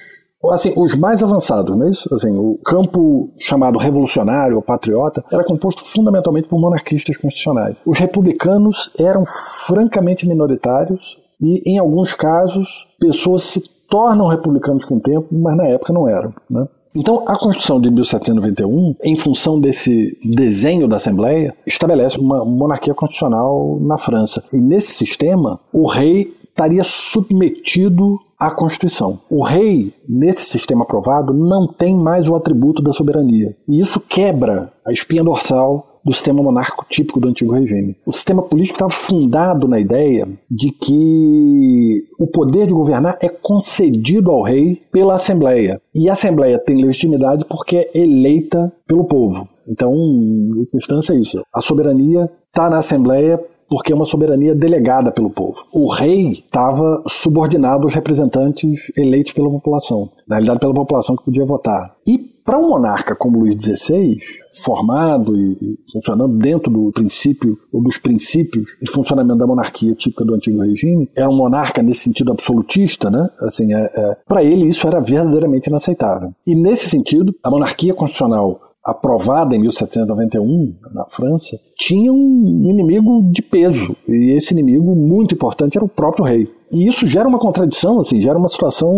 assim, os mais avançados, não é isso? Assim, o campo chamado revolucionário ou patriota era composto fundamentalmente por monarquistas constitucionais. Os republicanos eram francamente minoritários e, em alguns casos, pessoas se tornam republicanos com o tempo, mas na época não eram, né? Então, a Constituição de 1791, em função desse desenho da Assembleia, estabelece uma monarquia constitucional na França. E nesse sistema, o rei estaria submetido à Constituição. O rei, nesse sistema aprovado, não tem mais o atributo da soberania. E isso quebra a espinha dorsal do sistema monárquico típico do antigo regime. O sistema político estava fundado na ideia de que o poder de governar é concedido ao rei pela Assembleia. E a Assembleia tem legitimidade porque é eleita pelo povo. Então, em constância é isso. A soberania está na Assembleia porque é uma soberania delegada pelo povo. O rei estava subordinado aos representantes eleitos pela população, na realidade pela população que podia votar. E para um monarca como Luís XVI, formado e funcionando dentro do princípio ou dos princípios de funcionamento da monarquia típica do antigo regime, era um monarca nesse sentido absolutista, né? Assim, é, é, para ele isso era verdadeiramente inaceitável. E nesse sentido, a monarquia constitucional aprovada em 1791 na França, tinha um inimigo de peso. E esse inimigo muito importante era o próprio rei. E isso gera uma contradição, assim, gera uma situação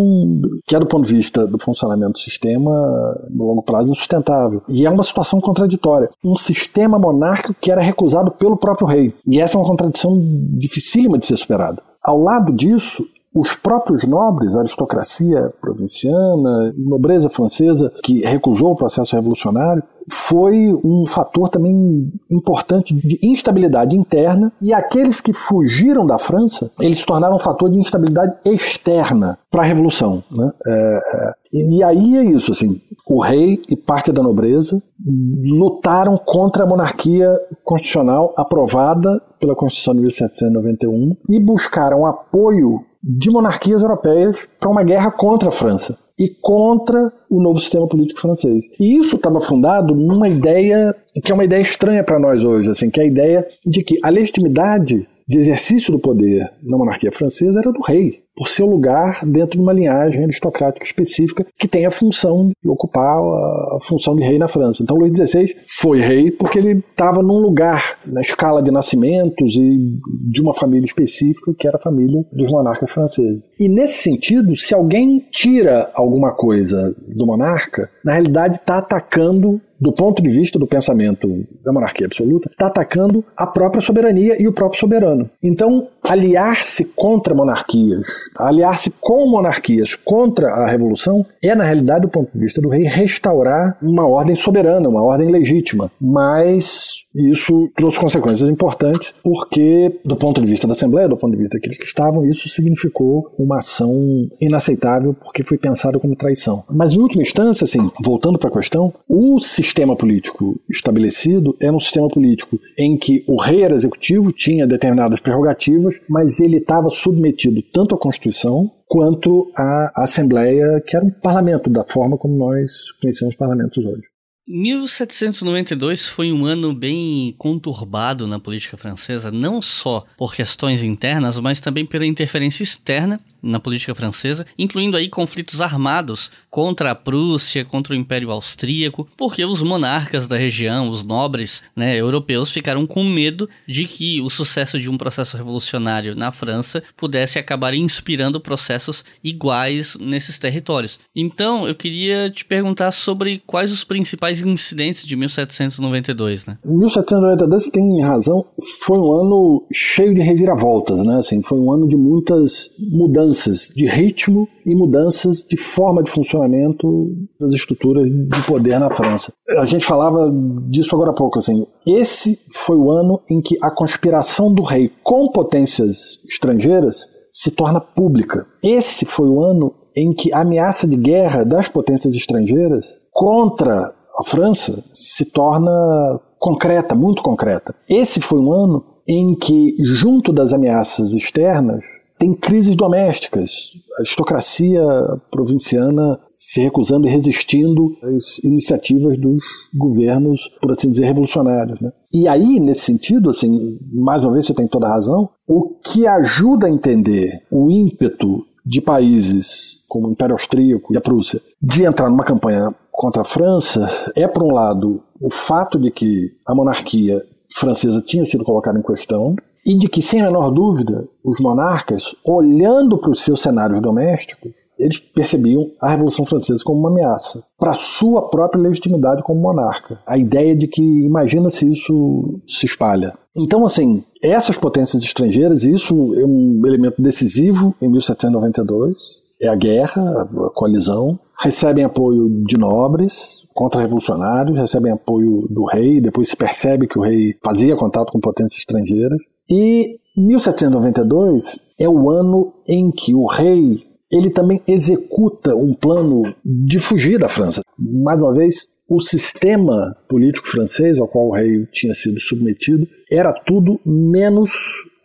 que é do ponto de vista do funcionamento do sistema, no longo prazo, insustentável. E é uma situação contraditória. Um sistema monárquico que era recusado pelo próprio rei. E essa é uma contradição dificílima de ser superada. Ao lado disso, os próprios nobres, a aristocracia provinciana, nobreza francesa, que recusou o processo revolucionário, foi um fator também importante de instabilidade interna e aqueles que fugiram da França, eles se tornaram um fator de instabilidade externa para a revolução. Né? É, é, e aí é isso, assim, o rei e parte da nobreza lutaram contra a monarquia constitucional aprovada pela Constituição de 1791 e buscaram apoio de monarquias europeias para uma guerra contra a França e contra o novo sistema político francês. E isso estava fundado numa ideia que é uma ideia estranha para nós hoje, assim, que é a ideia de que a legitimidade de exercício do poder na monarquia francesa era do rei por seu lugar dentro de uma linhagem aristocrática específica que tem a função de ocupar a, função de rei na França. Então Luís XVI foi rei porque ele estava num lugar na escala de nascimentos e de uma família específica que era a família dos monarcas franceses. E nesse sentido, se alguém tira alguma coisa do monarca, na realidade está atacando do ponto de vista do pensamento da monarquia absoluta, está atacando a própria soberania e o próprio soberano. Então, aliar-se contra monarquias, aliar-se com monarquias contra a revolução, é, na realidade, do ponto de vista do rei, restaurar uma ordem soberana, uma ordem legítima. Mas isso trouxe consequências importantes, porque, do ponto de vista da Assembleia, do ponto de vista daqueles que estavam, isso significou uma ação inaceitável, porque foi pensada como traição. Mas, em última instância, assim, voltando para a questão, o sistema político estabelecido era um sistema político em que o rei era executivo, tinha determinadas prerrogativas, mas ele estava submetido tanto à Constituição quanto à Assembleia, que era um parlamento, da forma como nós conhecemos parlamentos hoje. 1792 foi um ano bem conturbado na política francesa, não só por questões internas, mas também pela interferência externa na política francesa, incluindo aí conflitos armados contra a Prússia, contra o Império Austríaco, porque os monarcas da região, os nobres né, europeus, ficaram com medo de que o sucesso de um processo revolucionário na França pudesse acabar inspirando processos iguais nesses territórios. Então, eu queria te perguntar sobre quais os principais incidentes de 1792, né? 1792 tem razão, foi um ano cheio de reviravoltas, né? Assim, foi um ano de muitas mudanças de ritmo e mudanças de forma de funcionamento das estruturas de poder na França. A gente falava disso agora há pouco, assim. Esse foi o ano em que a conspiração do rei com potências estrangeiras se torna pública. Esse foi o ano em que a ameaça de guerra das potências estrangeiras contra a França se torna concreta, muito concreta. Esse foi um ano em que, junto das ameaças externas, tem crises domésticas, a aristocracia provinciana se recusando e resistindo às iniciativas dos governos, por assim dizer, revolucionários. Né? E aí, nesse sentido, assim, mais uma vez você tem toda a razão, o que ajuda a entender o ímpeto de países como o Império Austríaco e a Prússia de entrar numa campanha contra a França é, por um lado, o fato de que a monarquia francesa tinha sido colocada em questão e de que, sem a menor dúvida, os monarcas, olhando para os seus cenários domésticos, eles percebiam a Revolução Francesa como uma ameaça para sua própria legitimidade como monarca. A ideia de que, imagina se isso se espalha. Então, assim, essas potências estrangeiras, isso é um elemento decisivo em 1792, é a guerra, a coalizão, recebem apoio de nobres, contra-revolucionários, recebem apoio do rei, depois se percebe que o rei fazia contato com potências estrangeiras. E 1792 é o ano em que o rei ele também executa um plano de fugir da França. Mais uma vez, o sistema político francês ao qual o rei tinha sido submetido era tudo menos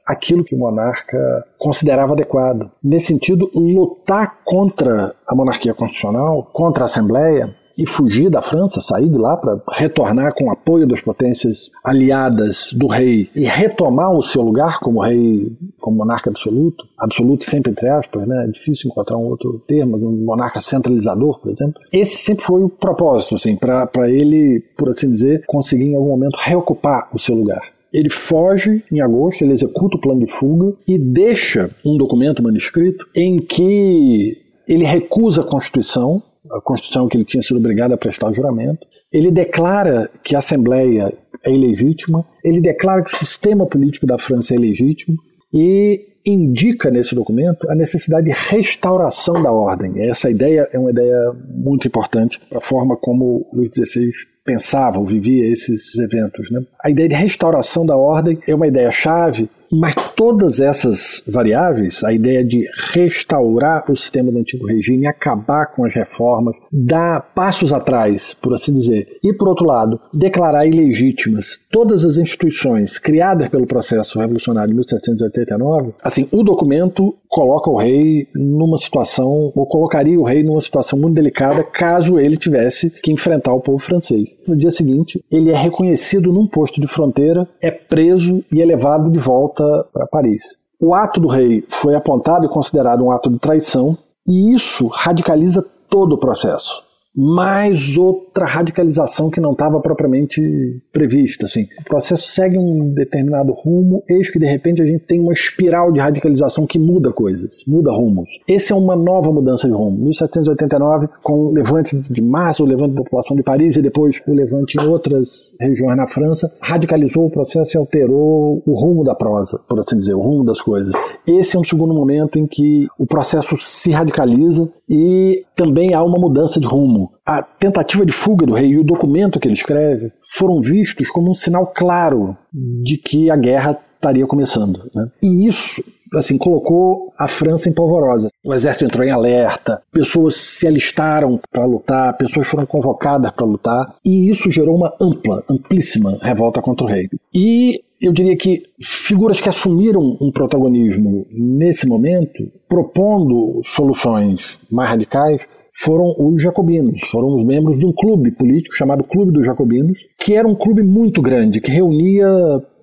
aquilo que o monarca considerava adequado. Nesse sentido, lutar contra a monarquia constitucional, contra a Assembleia, e fugir da França, sair de lá para retornar com o apoio das potências aliadas do rei e retomar o seu lugar como rei, como monarca absoluto, absoluto sempre entre aspas, né? É difícil encontrar um outro termo, um monarca centralizador, por exemplo. Esse sempre foi o propósito, assim, para ele, por assim dizer, conseguir em algum momento reocupar o seu lugar. Ele foge em agosto, ele executa o plano de fuga e deixa um documento manuscrito em que ele recusa a Constituição, a Constituição que ele tinha sido obrigado a prestar juramento. Ele declara que a Assembleia é ilegítima, ele declara que o sistema político da França é ilegítimo e indica nesse documento a necessidade de restauração da ordem. Essa ideia é uma ideia muito importante para a forma como Luís XVI pensava ou vivia esses eventos. Né? A ideia de restauração da ordem é uma ideia chave mas todas essas variáveis, a ideia de restaurar o sistema do antigo regime, acabar com as reformas, dar passos atrás, por assim dizer, e por outro lado, declarar ilegítimas todas as instituições criadas pelo processo revolucionário de 1789, assim, o documento coloca o rei numa situação, ou colocaria o rei numa situação muito delicada caso ele tivesse que enfrentar o povo francês. No dia seguinte, ele é reconhecido num posto de fronteira, é preso e é levado de volta para Paris. O ato do rei foi apontado e considerado um ato de traição, e isso radicaliza todo o processo mais outra radicalização que não estava propriamente prevista. Assim. O processo segue um determinado rumo, eis que de repente a gente tem uma espiral de radicalização que muda coisas, muda rumos. Esse é uma nova mudança de rumo. 1789, com o levante de massa, o levante da população de Paris e depois o levante em outras regiões na França, radicalizou o processo e alterou o rumo da prosa, por assim dizer, o rumo das coisas. Esse é um segundo momento em que o processo se radicaliza e também há uma mudança de rumo. A tentativa de fuga do rei e o documento que ele escreve foram vistos como um sinal claro de que a guerra estaria começando. Né? E isso assim, colocou a França em polvorosa. O exército entrou em alerta, pessoas se alistaram para lutar, pessoas foram convocadas para lutar, e isso gerou uma ampla, amplíssima revolta contra o rei. E eu diria que figuras que assumiram um protagonismo nesse momento, propondo soluções mais radicais, foram os jacobinos, foram os membros de um clube político chamado Clube dos Jacobinos, que era um clube muito grande, que reunia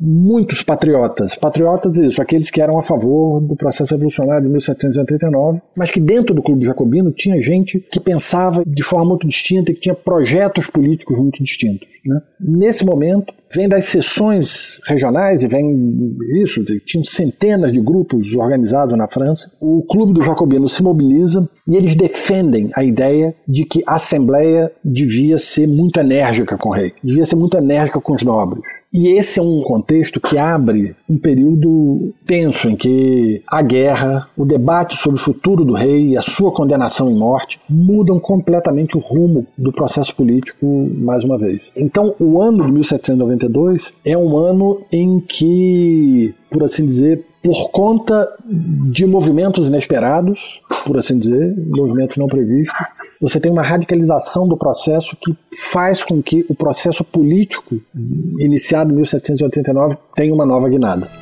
muitos patriotas. Patriotas, isso, aqueles que eram a favor do processo revolucionário de 1789, mas que dentro do Clube Jacobino tinha gente que pensava de forma muito distinta e que tinha projetos políticos muito distintos. Né? Nesse momento, vem das sessões regionais e vem isso, tinham centenas de grupos organizados na França. O Clube do Jacobino se mobiliza e eles defendem a ideia de que a Assembleia devia ser muito enérgica com o rei, devia ser muito enérgica com os nobres. E esse é um contexto que abre um período tenso em que a guerra, o debate sobre o futuro do rei e a sua condenação em morte mudam completamente o rumo do processo político mais uma vez. Então, o ano de 1792 é um ano em que, por assim dizer, por conta de movimentos inesperados, por assim dizer, movimentos não previstos, você tem uma radicalização do processo que faz com que o processo político iniciado em 1789 tenha uma nova guinada.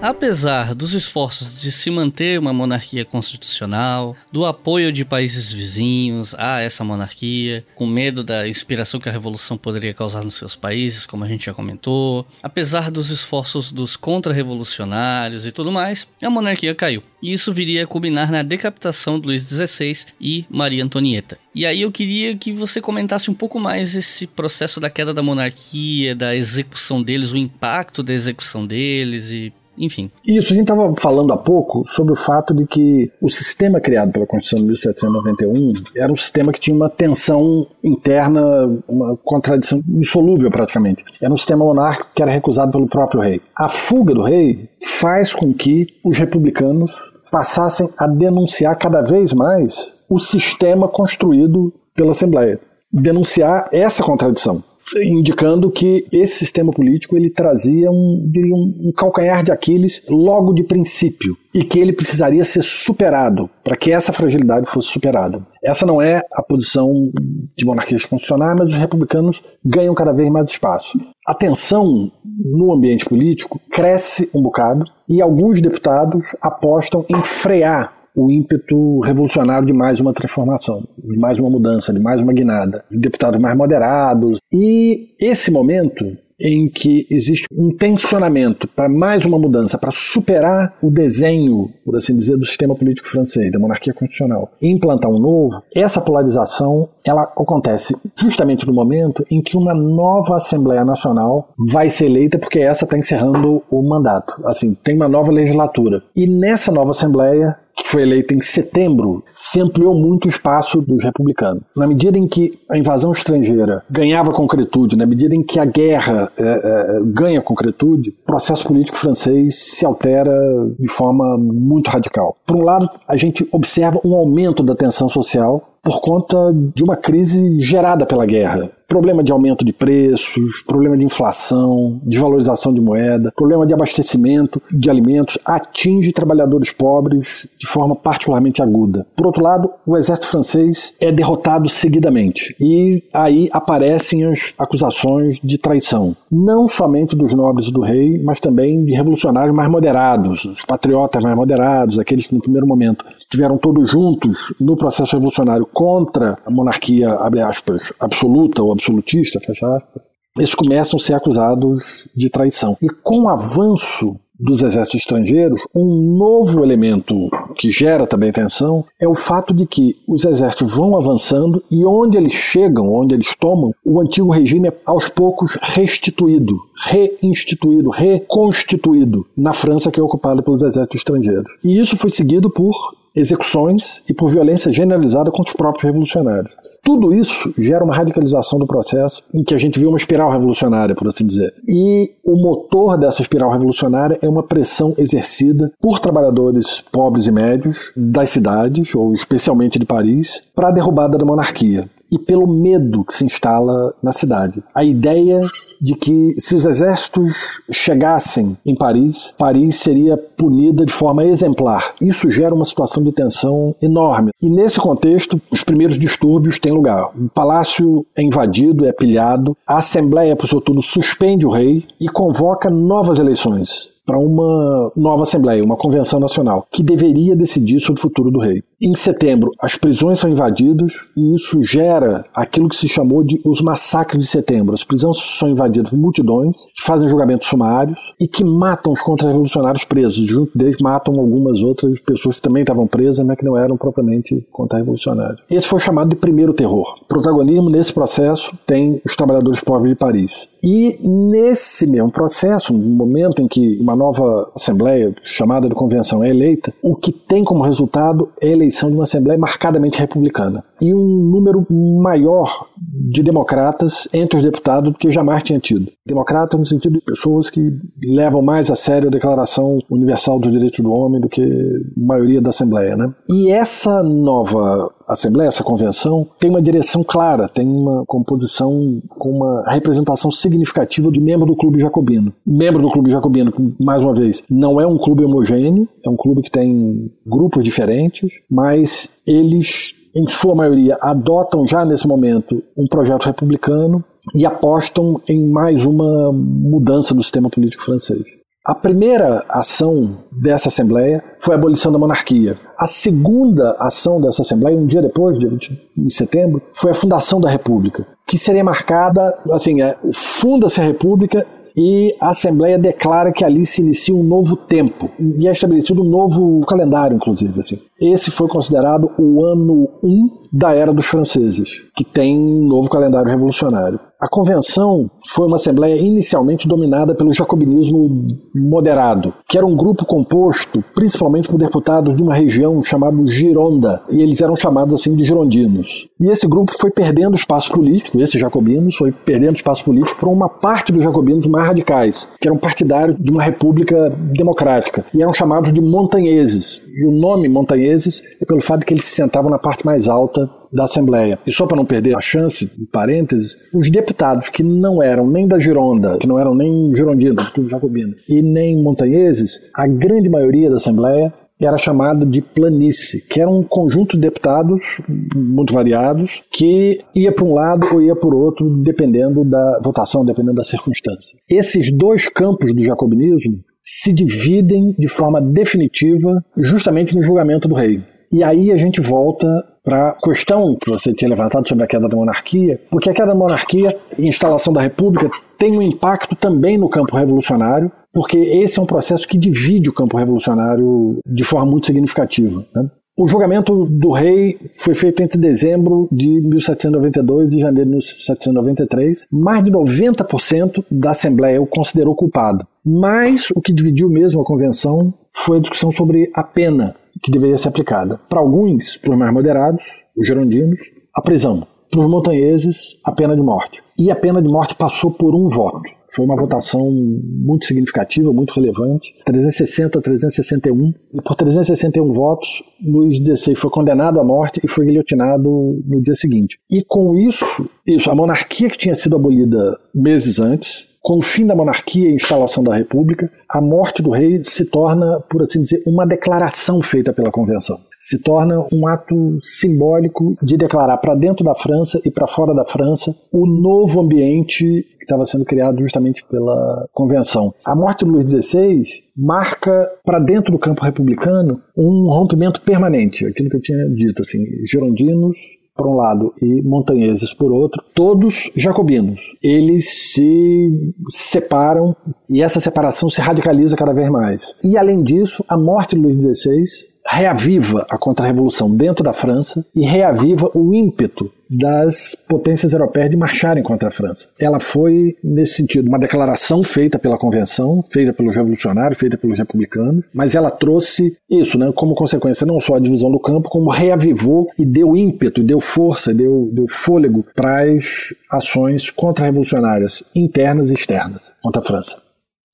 Apesar dos esforços de se manter uma monarquia constitucional, do apoio de países vizinhos a essa monarquia, com medo da inspiração que a revolução poderia causar nos seus países, como a gente já comentou, apesar dos esforços dos contra-revolucionários e tudo mais, a monarquia caiu. E isso viria a culminar na decapitação de Luís XVI e Maria Antonieta. E aí eu queria que você comentasse um pouco mais esse processo da queda da monarquia, da execução deles, o impacto da execução deles e enfim. Isso, a gente estava falando há pouco sobre o fato de que o sistema criado pela Constituição de 1791 era um sistema que tinha uma tensão interna, uma contradição insolúvel praticamente. Era um sistema monárquico que era recusado pelo próprio rei. A fuga do rei faz com que os republicanos passassem a denunciar cada vez mais o sistema construído pela Assembleia. Denunciar essa contradição indicando que esse sistema político ele trazia um, diria, um, calcanhar de Aquiles logo de princípio e que ele precisaria ser superado para que essa fragilidade fosse superada. Essa não é a posição de monarquias constitucionais, mas os republicanos ganham cada vez mais espaço. A tensão no ambiente político cresce um bocado e alguns deputados apostam em frear o ímpeto revolucionário de mais uma transformação, de mais uma mudança, de mais uma guinada, de deputados mais moderados. E esse momento em que existe um tensionamento para mais uma mudança, para superar o desenho, por assim dizer, do sistema político francês, da monarquia constitucional, e implantar um novo, essa polarização ela acontece justamente no momento em que uma nova Assembleia Nacional vai ser eleita, porque essa está encerrando o mandato. Assim, tem uma nova legislatura. E nessa nova Assembleia que foi eleita em setembro, se ampliou muito o espaço dos republicanos. Na medida em que a invasão estrangeira ganhava concretude, na medida em que a guerra é, é, ganha concretude, o processo político francês se altera de forma muito radical. Por um lado, a gente observa um aumento da tensão social por conta de uma crise gerada pela guerra. Problema de aumento de preços, problema de inflação, de valorização de moeda, problema de abastecimento de alimentos atinge trabalhadores pobres de forma particularmente aguda. Por outro lado, o exército francês é derrotado seguidamente e aí aparecem as acusações de traição, não somente dos nobres do rei, mas também de revolucionários mais moderados, os patriotas mais moderados, aqueles que no primeiro momento estiveram todos juntos no processo revolucionário contra a monarquia, abre aspas, absoluta ou absolutista, fecha aspas, eles começam a ser acusados de traição. E com o avanço dos exércitos estrangeiros, um novo elemento que gera também tensão é o fato de que os exércitos vão avançando e onde eles chegam, onde eles tomam, o antigo regime é aos poucos restituído, reinstituído, reconstituído na França que é ocupada pelos exércitos estrangeiros. E isso foi seguido por execuções e por violência generalizada contra os próprios revolucionários. Tudo isso gera uma radicalização do processo em que a gente vê uma espiral revolucionária, por assim dizer. E o motor dessa espiral revolucionária é uma pressão exercida por trabalhadores pobres e médios das cidades, ou especialmente de Paris, para a derrubada da monarquia e pelo medo que se instala na cidade. A ideia de que se os exércitos chegassem em Paris, Paris seria punida de forma exemplar. Isso gera uma situação de tensão enorme. E nesse contexto, os primeiros distúrbios têm lugar. O palácio é invadido, é pilhado, a Assembleia, por seu turno, suspende o rei e convoca novas eleições para uma nova Assembleia, uma convenção nacional, que deveria decidir sobre o futuro do rei. Em setembro, as prisões são invadidas e isso gera aquilo que se chamou de os massacres de setembro. As prisões são invadidas por multidões que fazem julgamentos sumários e que matam os contra-revolucionários presos. Junto deles matam algumas outras pessoas que também estavam presas, mas que não eram propriamente contra-revolucionários. Esse foi chamado de primeiro terror. Protagonismo nesse processo tem os trabalhadores pobres de Paris. E nesse mesmo processo, no momento em que uma nova Assembleia, chamada de Convenção, é eleita, o que tem como resultado é a eleição de uma Assembleia marcadamente republicana. E um número maior de democratas entre os deputados do que jamais tinha tido. Democratas no sentido de pessoas que levam mais a sério a Declaração Universal dos Direitos do Homem do que a maioria da Assembleia. Né? E essa nova Assembleia, essa convenção, tem uma direção clara, tem uma composição com uma representação significativa de membro do Clube Jacobino. Membro do Clube Jacobino, mais uma vez, não é um clube homogêneo, é um clube que tem grupos diferentes, mas eles, em sua maioria, adotam já nesse momento um projeto republicano e apostam em mais uma mudança do sistema político francês. A primeira ação dessa Assembleia foi a abolição da monarquia. A segunda ação dessa Assembleia, um dia depois, dia 20 de setembro, foi a fundação da República, que seria marcada, assim, é, funda-se a República e a Assembleia declara que ali se inicia um novo tempo e é estabelecido um novo calendário, inclusive. Assim. Esse foi considerado o ano 1 da era dos franceses, que tem um novo calendário revolucionário. A convenção foi uma assembleia inicialmente dominada pelo jacobinismo moderado, que era um grupo composto principalmente por deputados de uma região chamada Gironda, e eles eram chamados assim de girondinos. E esse grupo foi perdendo espaço político, esses jacobinos foi perdendo espaço político para uma parte dos jacobinos mais radicais, que eram partidários de uma república democrática, e eram chamados de montanheses. E o nome montanheses é pelo fato de que eles se sentavam na parte mais alta da Assembleia. E só para não perder a chance, em parênteses, os deputados que não eram nem da Gironda, que não eram nem girondinos, tudo jacobino, e nem montanheses, a grande maioria da Assembleia era chamada de planície, que era um conjunto de deputados muito variados que ia para um lado ou ia para o outro, dependendo da votação, dependendo da circunstância. Esses dois campos do jacobinismo se dividem de forma definitiva justamente no julgamento do rei. E aí a gente volta para a questão que você tinha levantado sobre a queda da monarquia, porque a queda da monarquia e instalação da república tem um impacto também no campo revolucionário, porque esse é um processo que divide o campo revolucionário de forma muito significativa. Né? O julgamento do rei foi feito entre dezembro de 1792 e janeiro de 1793. Mais de 90% da Assembleia o considerou culpado. Mas o que dividiu mesmo a convenção foi a discussão sobre a pena que deveria ser aplicada. Para alguns, para os mais moderados, os gerondinos, a prisão. Para os montanheses, a pena de morte. E a pena de morte passou por um voto. Foi uma votação muito significativa, muito relevante. 360 a 361. E por 361 votos, Luís XVI foi condenado à morte e foi guilhotinado no dia seguinte. E com isso, isso, a monarquia que tinha sido abolida meses antes, com o fim da monarquia e a instalação da república, a morte do rei se torna, por assim dizer, uma declaração feita pela convenção. Se torna um ato simbólico de declarar para dentro da França e para fora da França o novo ambiente estava sendo criado justamente pela convenção. A morte de Luís XVI marca para dentro do campo republicano um rompimento permanente, aquilo que eu tinha dito, assim, girondinos por um lado e montanheses por outro, todos jacobinos. Eles se separam e essa separação se radicaliza cada vez mais. E além disso, a morte de Luís XVI reaviva a contra-revolução dentro da França e reaviva o ímpeto das potências europeias de marcharem contra a França. Ela foi, nesse sentido, uma declaração feita pela Convenção, feita pelos revolucionários, feita pelos republicanos, mas ela trouxe isso, né, como consequência não só a divisão do campo, como reavivou e deu ímpeto, deu força, deu, deu fôlego para as ações contra-revolucionárias internas e externas contra a França.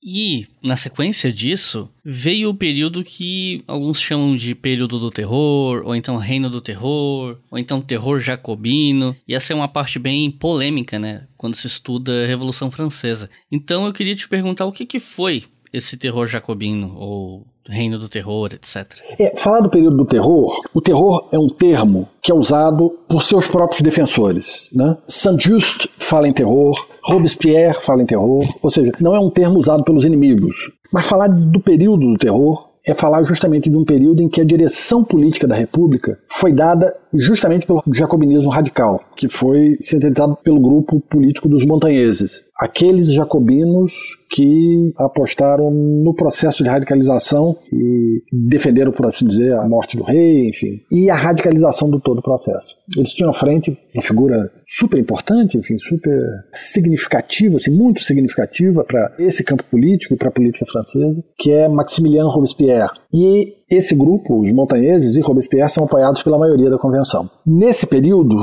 E, na sequência disso, veio o período que alguns chamam de período do terror, ou então reino do terror, ou então terror jacobino. E essa é uma parte bem polêmica, né? Quando se estuda a Revolução Francesa. Então eu queria te perguntar o que, que foi esse terror jacobino, ou reino do terror, etc. É, falar do período do terror, o terror é um termo que é usado por seus próprios defensores. Né? Saint-Just fala em terror, Robespierre fala em terror, ou seja, não é um termo usado pelos inimigos. Mas falar do período do terror é falar justamente de um período em que a direção política da República foi dada justamente pelo jacobinismo radical, que foi sintetizado pelo grupo político dos montanheses. Aqueles jacobinos que apostaram no processo de radicalização e defenderam, por assim dizer, a morte do rei, enfim, e a radicalização do todo o processo. Eles tinham à frente uma figura super importante, enfim, super significativa, assim, muito significativa para esse campo político e para a política francesa, que é Maximilien Robespierre. E esse grupo, os montanheses e Robespierre, são apoiados pela maioria da convenção. Nesse período,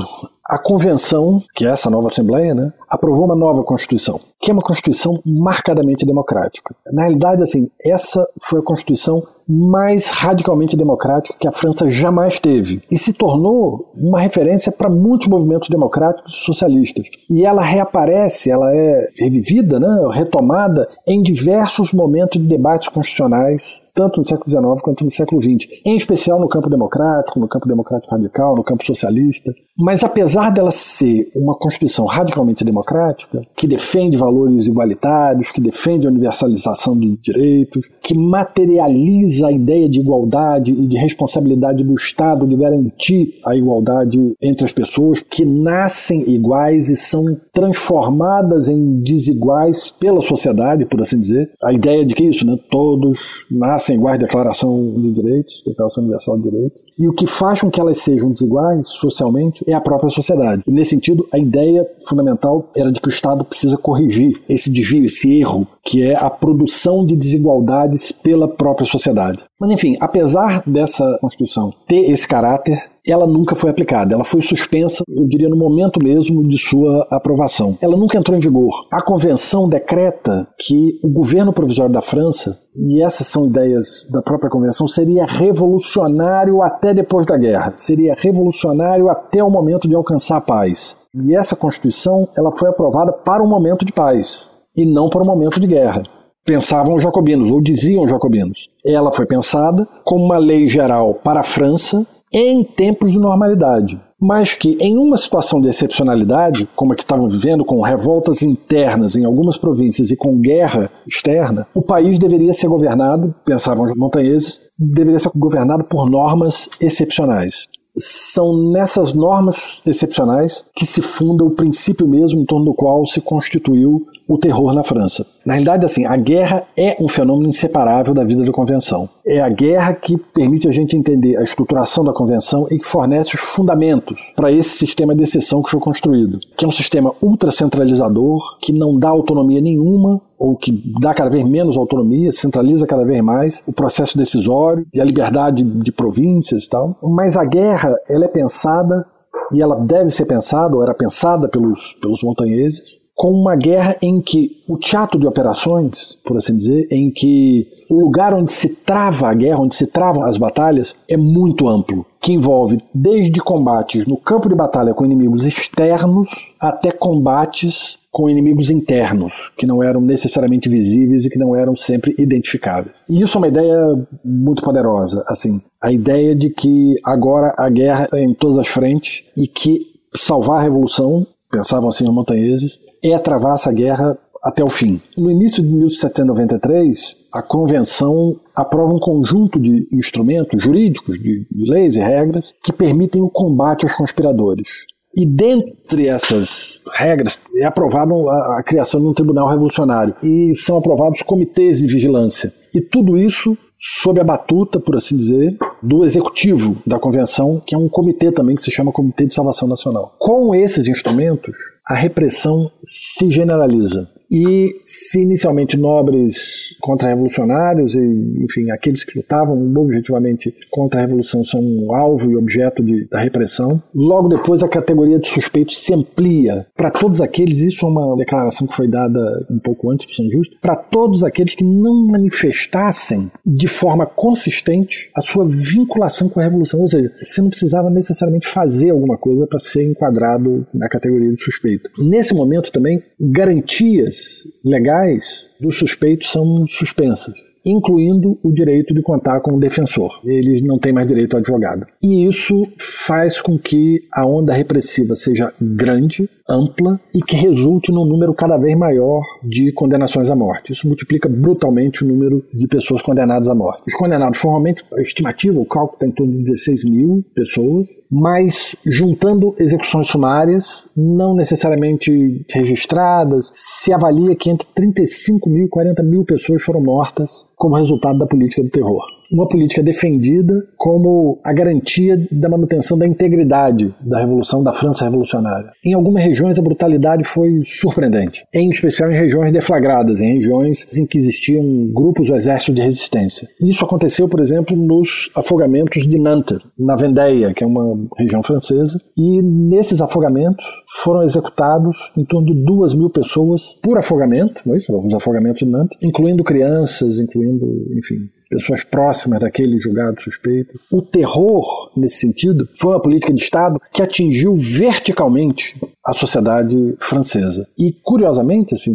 a convenção, que é essa nova assembleia, né, aprovou uma nova constituição, que é uma constituição marcadamente democrática. Na realidade, assim, essa foi a constituição mais radicalmente democrática que a França jamais teve e se tornou uma referência para muitos movimentos democráticos socialistas. E ela reaparece, ela é revivida, né, retomada em diversos momentos de debates constitucionais, tanto no século XIX quanto no século XX, em especial no campo democrático, no campo democrático radical, no campo socialista. Mas apesar dela ser uma constituição radicalmente democrática, que defende valores igualitários, que defende a universalização de direitos, que materializa a ideia de igualdade e de responsabilidade do Estado de garantir a igualdade entre as pessoas, que nascem iguais e são transformadas em desiguais pela sociedade, por assim dizer. A ideia de que isso, né? Todos nascem iguais, Declaração de Direitos, Declaração Universal de Direitos. E o que faz com que elas sejam desiguais socialmente é a própria sociedade. E nesse sentido, a ideia fundamental era de que o Estado precisa corrigir esse desvio, esse erro, que é a produção de desigualdades pela própria sociedade. Mas enfim, apesar dessa Constituição ter esse caráter, ela nunca foi aplicada. Ela foi suspensa, eu diria, no momento mesmo de sua aprovação. Ela nunca entrou em vigor. A convenção decreta que o governo provisório da França, e essas são ideias da própria convenção, seria revolucionário até depois da guerra. Seria revolucionário até o momento de alcançar a paz. E essa Constituição, ela foi aprovada para um momento de paz e não para um momento de guerra pensavam os jacobinos, ou diziam os jacobinos. Ela foi pensada como uma lei geral para a França em tempos de normalidade, mas que em uma situação de excepcionalidade, como a que estavam vivendo, com revoltas internas em algumas províncias e com guerra externa, o país deveria ser governado, pensavam os montanheses, deveria ser governado por normas excepcionais são nessas normas excepcionais que se funda o princípio mesmo em torno do qual se constituiu o terror na França. Na realidade, assim, a guerra é um fenômeno inseparável da vida da convenção. É a guerra que permite a gente entender a estruturação da convenção e que fornece os fundamentos para esse sistema de exceção que foi construído, que é um sistema ultracentralizador, que não dá autonomia nenhuma ou que dá cada vez menos autonomia, centraliza cada vez mais o processo decisório e a liberdade de províncias e tal. Mas a guerra, ela é pensada e ela deve ser pensada, ou era pensada pelos, pelos montanheses, como uma guerra em que o teatro de operações, por assim dizer, em que o lugar onde se trava a guerra, onde se travam as batalhas, é muito amplo, que envolve desde combates no campo de batalha com inimigos externos até combates com inimigos internos, que não eram necessariamente visíveis e que não eram sempre identificáveis. E isso é uma ideia muito poderosa, assim, a ideia de que agora a guerra é em todas as frentes e que salvar a revolução, pensavam assim os montanheses, é travar essa guerra até o fim. No início de 1793, a convenção aprova um conjunto de instrumentos jurídicos, de, de leis e regras, que permitem o combate aos conspiradores. E dentre essas regras é aprovada a, a, criação de um tribunal revolucionário e são aprovados comitês de vigilância. E tudo isso sob a batuta, por assim dizer, do executivo da convenção, que é um comitê também que se chama Comitê de Salvação Nacional. Com esses instrumentos, a repressão se generaliza. E se inicialmente nobres contra-revolucionários e, enfim, aqueles que lutavam objetivamente contra a revolução são alvo e objeto de, da repressão, logo depois a categoria de suspeitos se amplia para todos aqueles, isso é uma declaração que foi dada um pouco antes por São Justo, para todos aqueles que não manifestassem de forma consistente a sua vinculação com a revolução, ou seja, você não precisava necessariamente fazer alguma coisa para ser enquadrado na categoria de suspeito. Nesse momento também, garantias legais dos suspeitos são suspensas, incluindo o direito de contar com o defensor. Eles não têm mais direito ao advogado. E isso faz com que a onda repressiva seja grande, ampla e que resulte num número cada vez maior de condenações à morte. Isso multiplica brutalmente o número de pessoas condenadas à morte. Os condenados, formalmente, a estimativa, o cálculo está em torno de 16 mil pessoas, mas juntando execuções sumárias, não necessariamente registradas, se avalia que entre 35 mil e 40 mil pessoas foram mortas como resultado da política do terror uma política defendida como a garantia da manutenção da integridade da Revolução, da França Revolucionária. Em algumas regiões a brutalidade foi surpreendente, em especial em regiões deflagradas, em regiões em que existiam grupos ou exércitos de resistência. Isso aconteceu, por exemplo, nos afogamentos de Nantes, na Vendéia, que é uma região francesa, e nesses afogamentos foram executados em torno de duas mil pessoas por afogamento, não é isso? os afogamentos de Nantes, incluindo crianças, incluindo, enfim, pessoas próximas daquele julgado suspeito. O terror, nesse sentido, foi uma política de Estado que atingiu verticalmente a sociedade francesa. E, curiosamente, assim,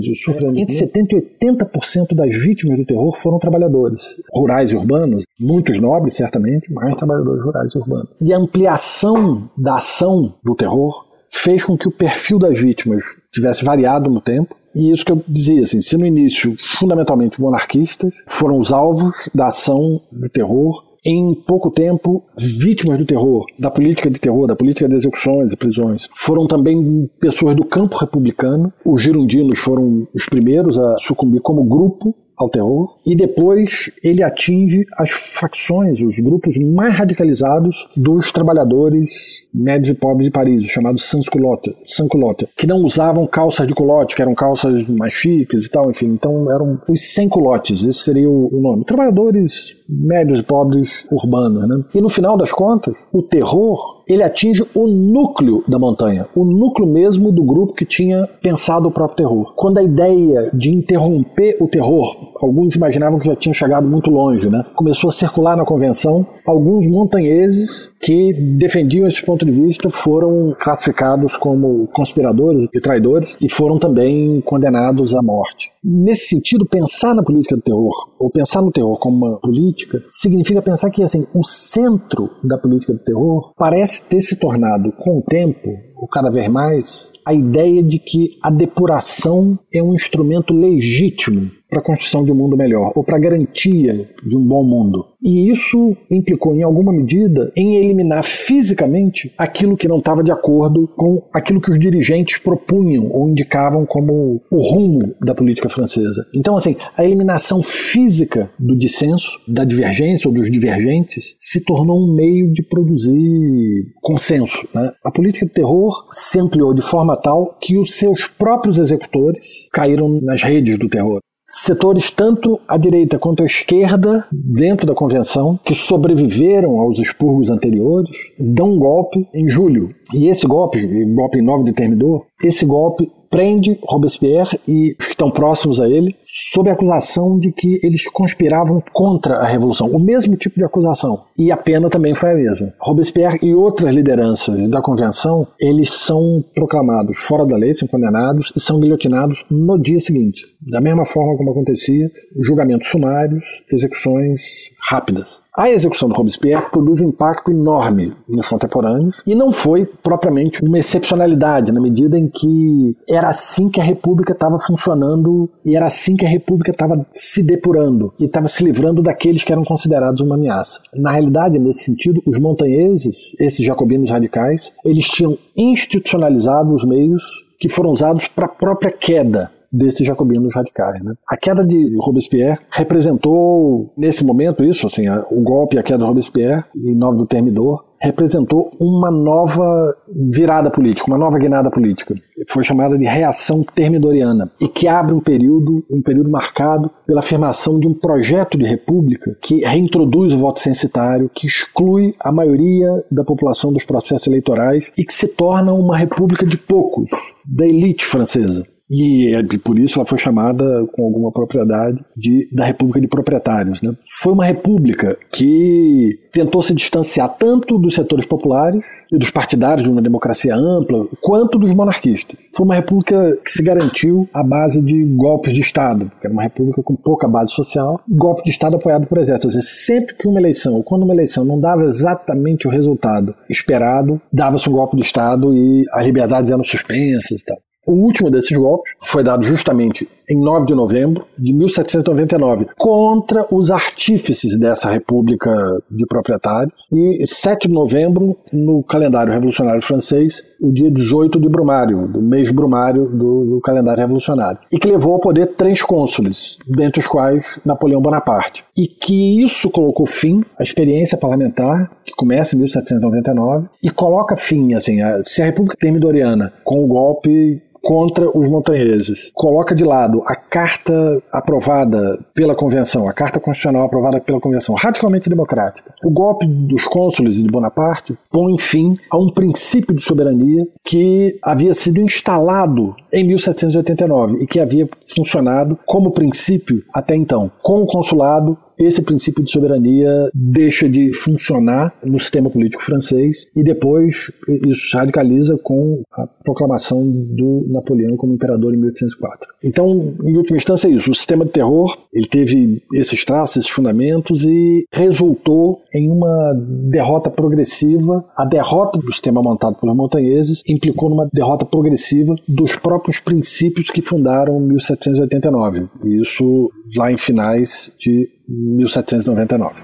entre 70% e 80% das vítimas do terror foram trabalhadores, rurais e urbanos, muitos nobres, certamente, mas trabalhadores rurais e urbanos. E a ampliação da ação do terror fez com que o perfil das vítimas tivesse variado no tempo. E isso que eu dizia, assim, se no início, fundamentalmente monarquistas, foram os alvos da ação do terror, em pouco tempo, vítimas do terror, da política de terror, da política de execuções e prisões, foram também pessoas do campo republicano. Os girondinos foram os primeiros a sucumbir como grupo ao terror, e depois ele atinge as facções, os grupos mais radicalizados dos trabalhadores médios e pobres de Paris, os chamados sans-culottes, sans que não usavam calças de culote, que eram calças mais chiques e tal, enfim, então eram os sem-culottes, esse seria o nome. Trabalhadores médios e pobres urbanos, né? E no final das contas, o terror ele atinge o núcleo da montanha, o núcleo mesmo do grupo que tinha pensado o próprio terror. Quando a ideia de interromper o terror, alguns imaginavam que já tinha chegado muito longe, né? Começou a circular na convenção, alguns montanheses que defendiam esse ponto de vista foram classificados como conspiradores e traidores e foram também condenados à morte. Nesse sentido, pensar na política do terror, ou pensar no terror como uma política, significa pensar que assim, o centro da política do terror parece ter se tornado, com o tempo, ou cada vez mais, a ideia de que a depuração é um instrumento legítimo para a construção de um mundo melhor, ou para a garantia de um bom mundo. E isso implicou, em alguma medida, em eliminar fisicamente aquilo que não estava de acordo com aquilo que os dirigentes propunham ou indicavam como o rumo da política francesa. Então, assim, a eliminação física do dissenso, da divergência ou dos divergentes, se tornou um meio de produzir consenso. Né? A política do terror se ampliou de forma tal que os seus próprios executores caíram nas redes do terror setores tanto à direita quanto à esquerda dentro da convenção que sobreviveram aos expurgos anteriores dão um golpe em julho. E esse golpe, golpe em 9 de Termidor, esse golpe prende Robespierre e estão próximos a ele sob a acusação de que eles conspiravam contra a revolução, o mesmo tipo de acusação. E a pena também foi a mesma. Robespierre e outras lideranças da convenção, eles são proclamados fora da lei, são condenados e são guilhotinados no dia seguinte. Da mesma forma como acontecia, julgamentos sumários, execuções rápidas. A execução do Robespierre produz um impacto enorme nos contemporâneos e não foi propriamente uma excepcionalidade, na medida em que era assim que a República estava funcionando e era assim que a República estava se depurando e estava se livrando daqueles que eram considerados uma ameaça. Na realidade, nesse sentido, os montanheses, esses jacobinos radicais, eles tinham institucionalizado os meios que foram usados para a própria queda desses jacobinos radicais. Né? A queda de Robespierre representou, nesse momento, isso, assim, o golpe e a queda de Robespierre, em 9 do Termidor, representou uma nova virada política, uma nova guinada política. Foi chamada de reação termidoriana e que abre um período, um período marcado pela afirmação de um projeto de república que reintroduz o voto censitário, que exclui a maioria da população dos processos eleitorais e que se torna uma república de poucos, da elite francesa. E, por isso ela foi chamada com alguma propriedade de, da República de Proprietários. Né? Foi uma república que tentou se distanciar tanto dos setores populares e dos partidários de uma democracia ampla, quanto dos monarquistas. Foi uma república que se garantiu à base de golpes de Estado, que era uma república com pouca base social, golpe de Estado apoiado por exército. Ou seja, sempre que uma eleição, ou quando uma eleição não dava exatamente o resultado esperado, dava-se um golpe de Estado e as liberdades eram suspensas e tal. O último desses golpes foi dado justamente em 9 de novembro de 1799 contra os artífices dessa república de proprietários. E 7 de novembro no calendário revolucionário francês o dia 18 de Brumário, do mês Brumário do, do calendário revolucionário e que levou ao poder três cônsules, dentre os quais Napoleão Bonaparte e que isso colocou fim à experiência parlamentar que começa em 1799 e coloca fim, assim, a, se a República Termidoriana com o golpe contra os montanheses. Coloca de lado a carta aprovada pela convenção, a carta constitucional aprovada pela convenção, radicalmente democrática. O golpe dos cônsules e de Bonaparte põe fim a um princípio de soberania que havia sido instalado em 1789 e que havia funcionado como princípio até então, com o consulado esse princípio de soberania deixa de funcionar no sistema político francês e depois isso se radicaliza com a proclamação do Napoleão como imperador em 1804. Então, em última instância, é isso. O sistema de terror ele teve esses traços, esses fundamentos e resultou em uma derrota progressiva. A derrota do sistema montado pelos montanheses implicou numa derrota progressiva dos próprios princípios que fundaram 1789. Isso lá em finais de 1799.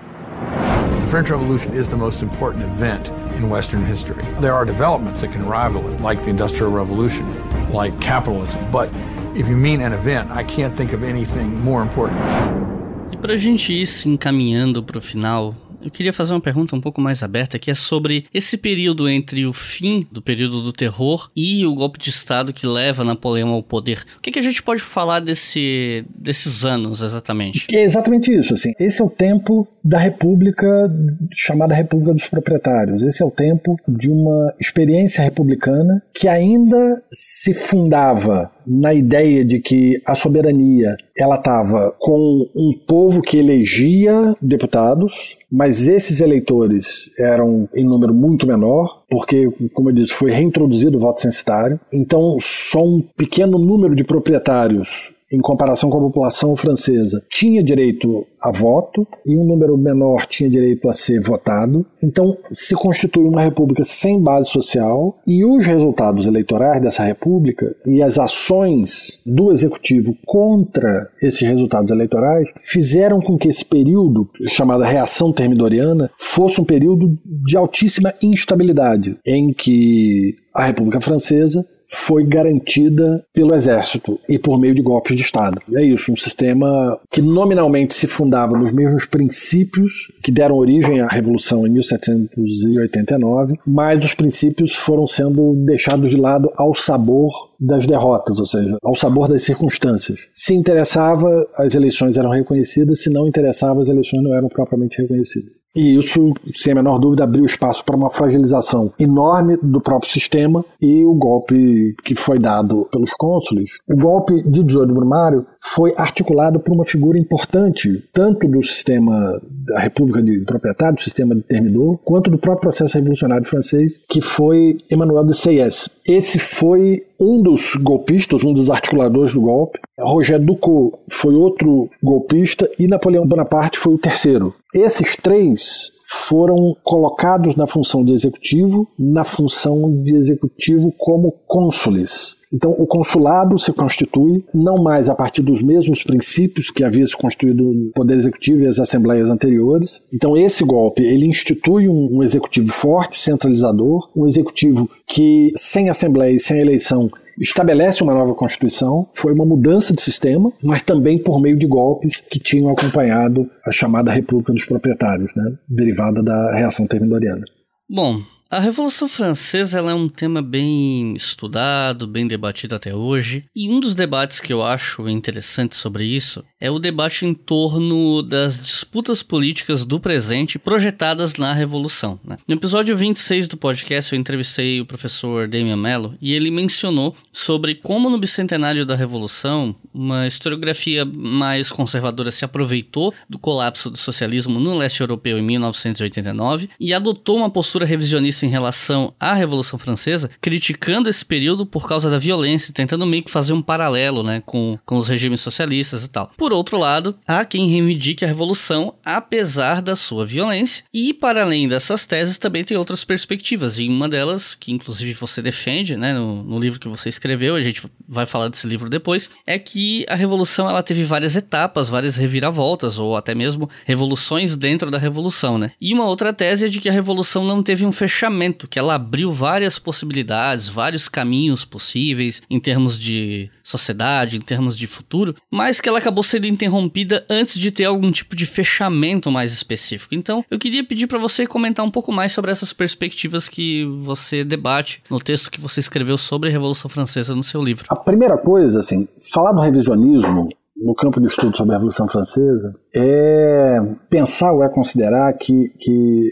The French Revolution is the most important event in Western history. There are developments that can rival it, like the Industrial Revolution, like capitalism, but if you mean an event, I can't think of anything more important. E para a gente ir se encaminhando para o final, eu queria fazer uma pergunta um pouco mais aberta, que é sobre esse período entre o fim do período do terror e o golpe de Estado que leva Napoleão ao poder. O que, que a gente pode falar desse, desses anos, exatamente? É exatamente isso, assim. Esse é o tempo da República, chamada República dos Proprietários. Esse é o tempo de uma experiência republicana que ainda se fundava na ideia de que a soberania ela estava com um povo que elegia deputados, mas esses eleitores eram em número muito menor, porque, como eu disse, foi reintroduzido o voto censitário. Então, só um pequeno número de proprietários em comparação com a população francesa, tinha direito a voto e um número menor tinha direito a ser votado. Então, se constitui uma república sem base social e os resultados eleitorais dessa república e as ações do executivo contra esses resultados eleitorais fizeram com que esse período, chamado reação termidoriana, fosse um período de altíssima instabilidade, em que a República Francesa foi garantida pelo exército e por meio de golpes de Estado. É isso, um sistema que nominalmente se fundava nos mesmos princípios que deram origem à Revolução em 1789, mas os princípios foram sendo deixados de lado ao sabor das derrotas, ou seja, ao sabor das circunstâncias. Se interessava, as eleições eram reconhecidas, se não interessava, as eleições não eram propriamente reconhecidas. E isso, sem a menor dúvida, abriu espaço para uma fragilização enorme do próprio sistema e o golpe que foi dado pelos cônsules. O golpe de 18 de Brumário foi articulado por uma figura importante, tanto do sistema da República de Proprietário, do sistema de Termidor, quanto do próprio processo revolucionário francês, que foi Emmanuel de Seyès. Esse foi um dos golpistas, um dos articuladores do golpe. Roger Ducot foi outro golpista e Napoleão Bonaparte foi o terceiro. Esses três foram colocados na função de executivo, na função de executivo como cônsules. Então, o consulado se constitui não mais a partir dos mesmos princípios que havia se constituído o Poder Executivo e as assembleias anteriores. Então, esse golpe ele institui um, um executivo forte, centralizador, um executivo que, sem assembleia e sem eleição, estabelece uma nova Constituição, foi uma mudança de sistema, mas também por meio de golpes que tinham acompanhado a chamada República dos Proprietários, né, derivada da reação termidoriana. Bom, a Revolução Francesa é um tema bem estudado, bem debatido até hoje, e um dos debates que eu acho interessante sobre isso é o debate em torno das disputas políticas do presente projetadas na Revolução. Né? No episódio 26 do podcast, eu entrevistei o professor Damian Mello e ele mencionou sobre como no bicentenário da Revolução, uma historiografia mais conservadora se aproveitou do colapso do socialismo no leste europeu em 1989 e adotou uma postura revisionista em relação à Revolução Francesa, criticando esse período por causa da violência, tentando meio que fazer um paralelo né, com, com os regimes socialistas e tal. Por outro lado, há quem reivindique a Revolução apesar da sua violência, e para além dessas teses também tem outras perspectivas, e uma delas, que inclusive você defende né, no, no livro que você escreveu, a gente vai falar desse livro depois, é que a Revolução ela teve várias etapas, várias reviravoltas, ou até mesmo revoluções dentro da Revolução. Né? E uma outra tese é de que a Revolução não teve um fechamento que ela abriu várias possibilidades, vários caminhos possíveis em termos de sociedade, em termos de futuro, mas que ela acabou sendo interrompida antes de ter algum tipo de fechamento mais específico. Então, eu queria pedir para você comentar um pouco mais sobre essas perspectivas que você debate no texto que você escreveu sobre a Revolução Francesa no seu livro. A primeira coisa, assim, falar do revisionismo no campo de estudo sobre a Revolução Francesa é pensar ou é considerar que, que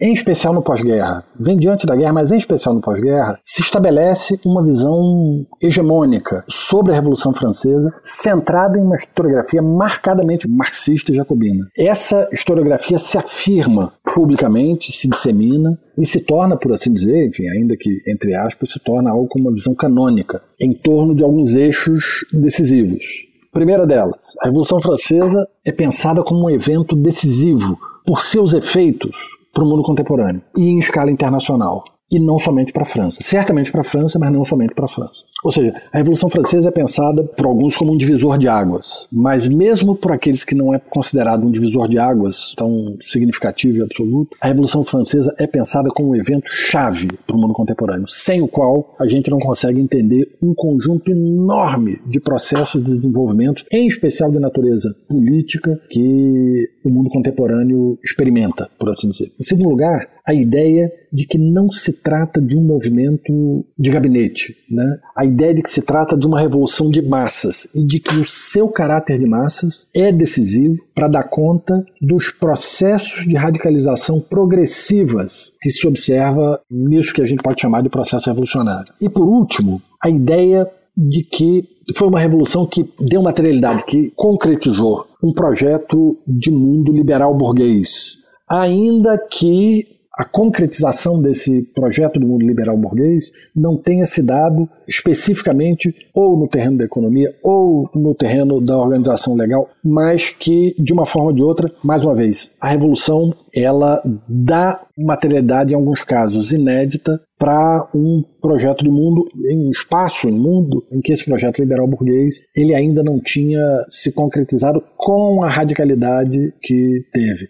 é, em especial no pós-guerra, vem diante da guerra, mas em especial no pós-guerra, se estabelece uma visão hegemônica sobre a Revolução Francesa, centrada em uma historiografia marcadamente marxista e jacobina. Essa historiografia se afirma publicamente, se dissemina e se torna, por assim dizer, enfim, ainda que entre aspas, se torna algo como uma visão canônica em torno de alguns eixos decisivos. Primeira delas, a Revolução Francesa é pensada como um evento decisivo por seus efeitos para o mundo contemporâneo e em escala internacional e não somente para a França. Certamente para a França, mas não somente para a França. Ou seja, a Revolução Francesa é pensada por alguns como um divisor de águas, mas mesmo por aqueles que não é considerado um divisor de águas tão significativo e absoluto, a Revolução Francesa é pensada como um evento chave para o mundo contemporâneo, sem o qual a gente não consegue entender um conjunto enorme de processos de desenvolvimento, em especial de natureza política, que o mundo contemporâneo experimenta, por assim dizer. Em segundo lugar, a ideia de que não se trata de um movimento de gabinete, né? A ideia de que se trata de uma revolução de massas e de que o seu caráter de massas é decisivo para dar conta dos processos de radicalização progressivas que se observa nisso que a gente pode chamar de processo revolucionário. E por último, a ideia de que foi uma revolução que deu materialidade, que concretizou um projeto de mundo liberal burguês, ainda que a concretização desse projeto do mundo liberal burguês não tenha se dado especificamente ou no terreno da economia ou no terreno da organização legal, mas que de uma forma ou de outra, mais uma vez, a revolução ela dá materialidade em alguns casos inédita para um projeto de mundo em um espaço, em mundo em que esse projeto liberal burguês ele ainda não tinha se concretizado com a radicalidade que teve.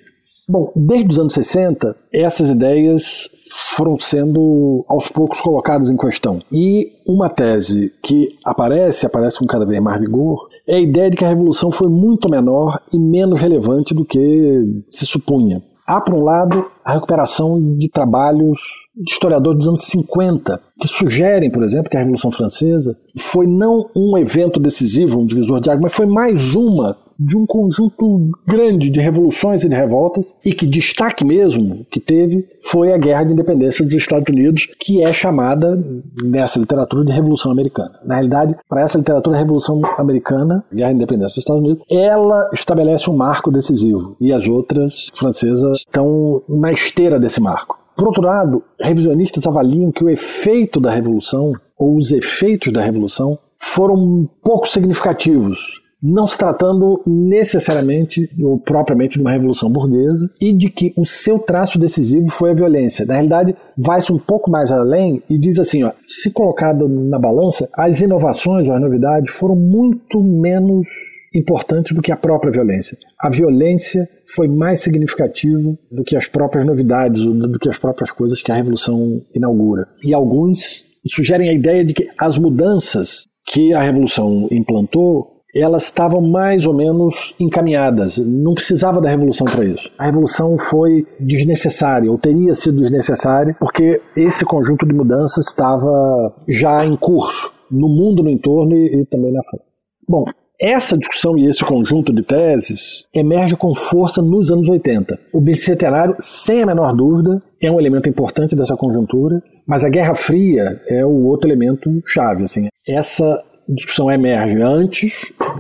Bom, desde os anos 60, essas ideias foram sendo aos poucos colocadas em questão. E uma tese que aparece, aparece com cada vez mais vigor, é a ideia de que a revolução foi muito menor e menos relevante do que se supunha. Há, por um lado, a recuperação de trabalhos de historiadores dos anos 50, que sugerem, por exemplo, que a Revolução Francesa foi não um evento decisivo, um divisor de água, mas foi mais uma de um conjunto grande de revoluções e de revoltas, e que destaque mesmo que teve foi a Guerra de Independência dos Estados Unidos, que é chamada nessa literatura de Revolução Americana. Na realidade, para essa literatura, a Revolução Americana, Guerra de Independência dos Estados Unidos, ela estabelece um marco decisivo, e as outras francesas estão na esteira desse marco. Por outro lado, revisionistas avaliam que o efeito da Revolução, ou os efeitos da Revolução, foram pouco significativos não se tratando necessariamente ou propriamente de uma revolução burguesa e de que o seu traço decisivo foi a violência. Na realidade, vai-se um pouco mais além e diz assim, ó, se colocado na balança, as inovações ou as novidades foram muito menos importantes do que a própria violência. A violência foi mais significativa do que as próprias novidades, do que as próprias coisas que a revolução inaugura. E alguns sugerem a ideia de que as mudanças que a revolução implantou elas estavam mais ou menos encaminhadas. Não precisava da revolução para isso. A revolução foi desnecessária, ou teria sido desnecessária, porque esse conjunto de mudanças estava já em curso no mundo no entorno e, e também na França. Bom, essa discussão e esse conjunto de teses emerge com força nos anos 80. O bicentenário, sem a menor dúvida, é um elemento importante dessa conjuntura, mas a Guerra Fria é o outro elemento chave. Assim. Essa discussão emerge antes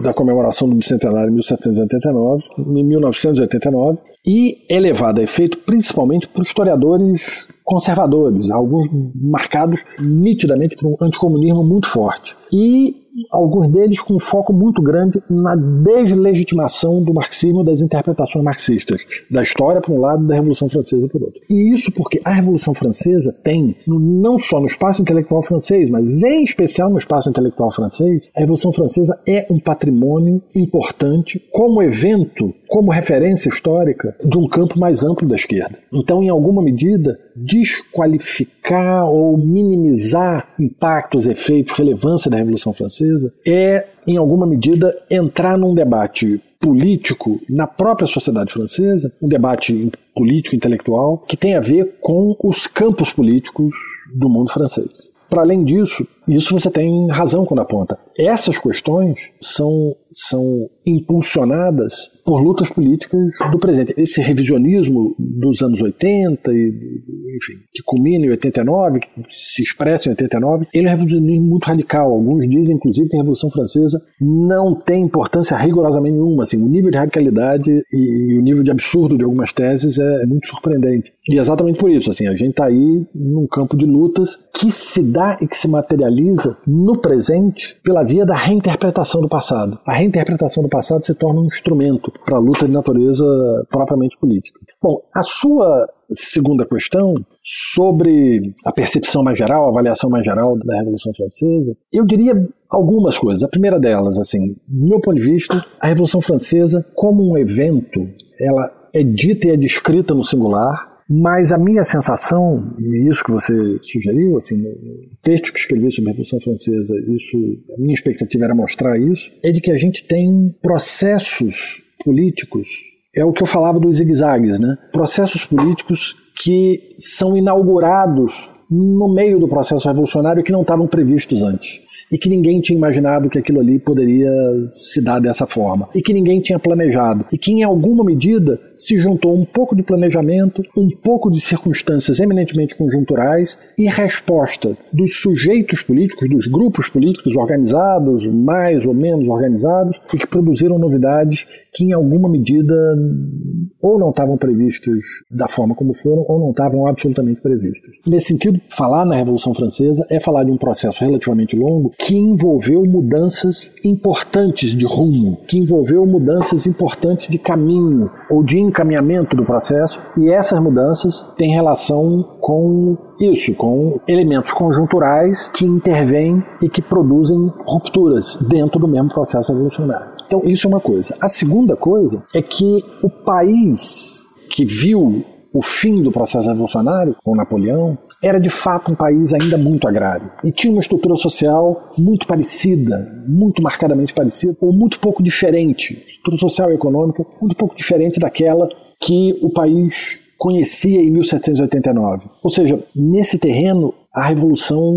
da comemoração do bicentenário em 1789, em 1989, e é levada a efeito principalmente por historiadores conservadores, alguns marcados nitidamente por um anticomunismo muito forte. E alguns deles com um foco muito grande na deslegitimação do marxismo das interpretações marxistas, da história por um lado da Revolução Francesa por outro. E isso porque a Revolução Francesa tem, não só no espaço intelectual francês, mas em especial no espaço intelectual francês, a Revolução Francesa é um patrimônio importante como evento, como referência histórica de um campo mais amplo da esquerda. Então, em alguma medida, desqualificar ou minimizar impactos, efeitos, relevância da Revolução Francesa é, em alguma medida, entrar num debate político na própria sociedade francesa, um debate político intelectual que tem a ver com os campos políticos do mundo francês. Para além disso, Isso você tem razão quando aponta. Essas questões são, são impulsionadas por lutas políticas do presente. Esse revisionismo dos anos 80, e, enfim, que culmina em 89, que se expressa em 89, ele é um revisionismo muito radical. Alguns dizem, inclusive, que a Revolução Francesa não tem importância rigorosamente nenhuma. Assim, o nível de radicalidade e, e o nível de absurdo de algumas teses é muito surpreendente. E exatamente por isso, assim, a gente está aí num campo de lutas que se dá e que se materializa no presente pela via da reinterpretação do passado. A reinterpretação do passado se torna um instrumento para a luta de natureza propriamente política. Bom, a sua segunda questão sobre a percepção mais geral, a avaliação mais geral da Revolução Francesa, eu diria algumas coisas. A primeira delas, assim, do meu ponto de vista, a Revolução Francesa como um evento, ela é dita e é descrita no singular, mas a minha sensação, e isso que você sugeriu, assim, no texto que escrevi sobre a Revolução Francesa, isso, a minha expectativa era mostrar isso, é de que a gente tem processos políticos, é o que eu falava dos zigue-zagues, né? Processos políticos que são inaugurados no meio do processo revolucionário que não estavam previstos antes e que ninguém tinha imaginado que aquilo ali poderia se dar dessa forma e que ninguém tinha planejado e que em alguma medida se juntou um pouco de planejamento, um pouco de circunstâncias eminentemente conjunturais e resposta dos sujeitos políticos, dos grupos políticos organizados, mais ou menos organizados e que produziram novidades que em alguma medida ou não estavam previstas da forma como foram ou não estavam absolutamente previstas. Nesse sentido, falar na Revolução Francesa é falar de um processo relativamente longo que envolveu mudanças importantes de rumo, que envolveu mudanças importantes de caminho ou de encaminhamento do processo, e essas mudanças têm relação com isso, com elementos conjunturais que intervêm e que produzem rupturas dentro do mesmo processo evolucionário. Então, isso é uma coisa. A segunda coisa é que o país que viu o fim do processo revolucionário, com Napoleão, era de fato um país ainda muito agrário e tinha uma estrutura social muito parecida, muito marcadamente parecida, ou muito pouco diferente, estrutura social e econômica muito pouco diferente daquela que o país conhecia em 1789. Ou seja, nesse terreno a revolução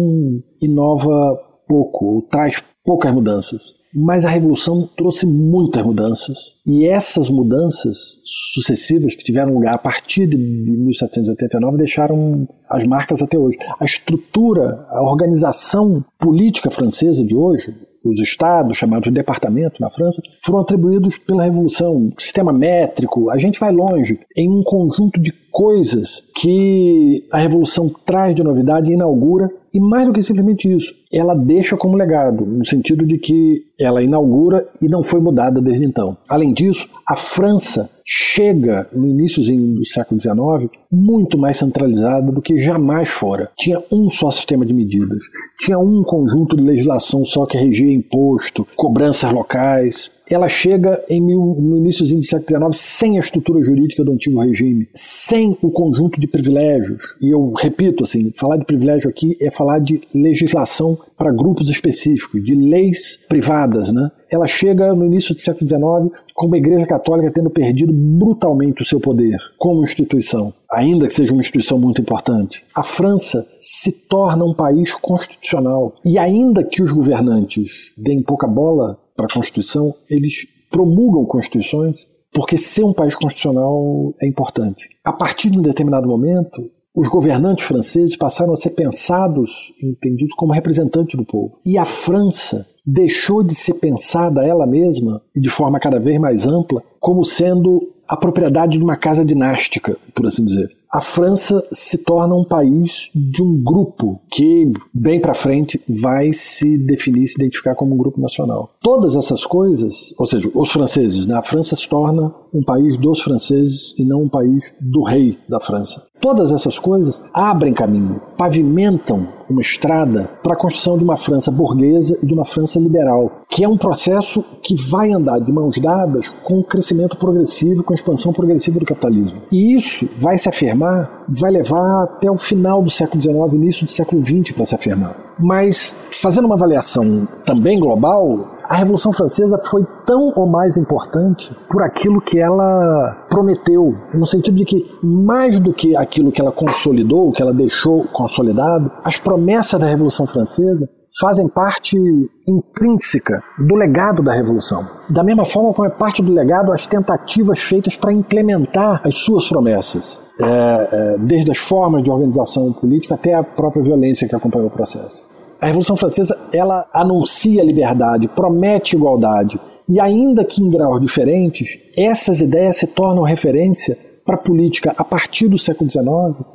inova pouco, traz poucas mudanças. Mas a Revolução trouxe muitas mudanças, e essas mudanças sucessivas que tiveram lugar a partir de 1789 deixaram as marcas até hoje. A estrutura, a organização política francesa de hoje, os estados, chamados de departamentos na França, foram atribuídos pela Revolução. Sistema métrico, a gente vai longe, em um conjunto de coisas que a Revolução traz de novidade e inaugura, e mais do que simplesmente isso, ela deixa como legado, no sentido de que ela inaugura e não foi mudada desde então. Além disso, a França chega no início do século XIX muito mais centralizada do que jamais fora. Tinha um só sistema de medidas, tinha um conjunto de legislação só que regia imposto, cobranças locais, ela chega em mil, no início do século XIX sem a estrutura jurídica do antigo regime, sem o conjunto de privilégios. E eu repito, assim, falar de privilégio aqui é falar de legislação para grupos específicos, de leis privadas, né? Ela chega no início do século XIX com uma igreja católica tendo perdido brutalmente o seu poder como instituição, ainda que seja uma instituição muito importante. A França se torna um país constitucional. E ainda que os governantes deem pouca bola para a Constituição, eles promulgam constituições porque ser um país constitucional é importante. A partir de um determinado momento, os governantes franceses passaram a ser pensados, entendidos como representantes do povo. E a França deixou de ser pensada ela mesma, de forma cada vez mais ampla, como sendo a propriedade de uma casa dinástica, por assim dizer a França se torna um país de um grupo que, bem para frente, vai se definir, se identificar como um grupo nacional. Todas essas coisas, ou seja, os franceses, né? a França se torna um país dos franceses e não um país do rei da França. Todas essas coisas abrem caminho, pavimentam uma estrada para a construção de uma França burguesa e de uma França liberal, que é um processo que vai andar de mãos dadas com o crescimento progressivo, com a expansão progressiva do capitalismo. E isso vai se afirmar, vai levar até o final do século XIX, início do século XX para se afirmar. Mas, fazendo uma avaliação também global, a Revolução Francesa foi tão ou mais importante por aquilo que ela prometeu, no sentido de que, mais do que aquilo que ela consolidou, que ela deixou consolidado, as promessas da Revolução Francesa fazem parte intrínseca do legado da Revolução. Da mesma forma como é parte do legado as tentativas feitas para implementar as suas promessas, é, é, desde as formas de organização política até a própria violência que acompanhou o processo. A Revolução Francesa ela anuncia liberdade, promete igualdade, e ainda que em graus diferentes, essas ideias se tornam referência para a política a partir do século XIX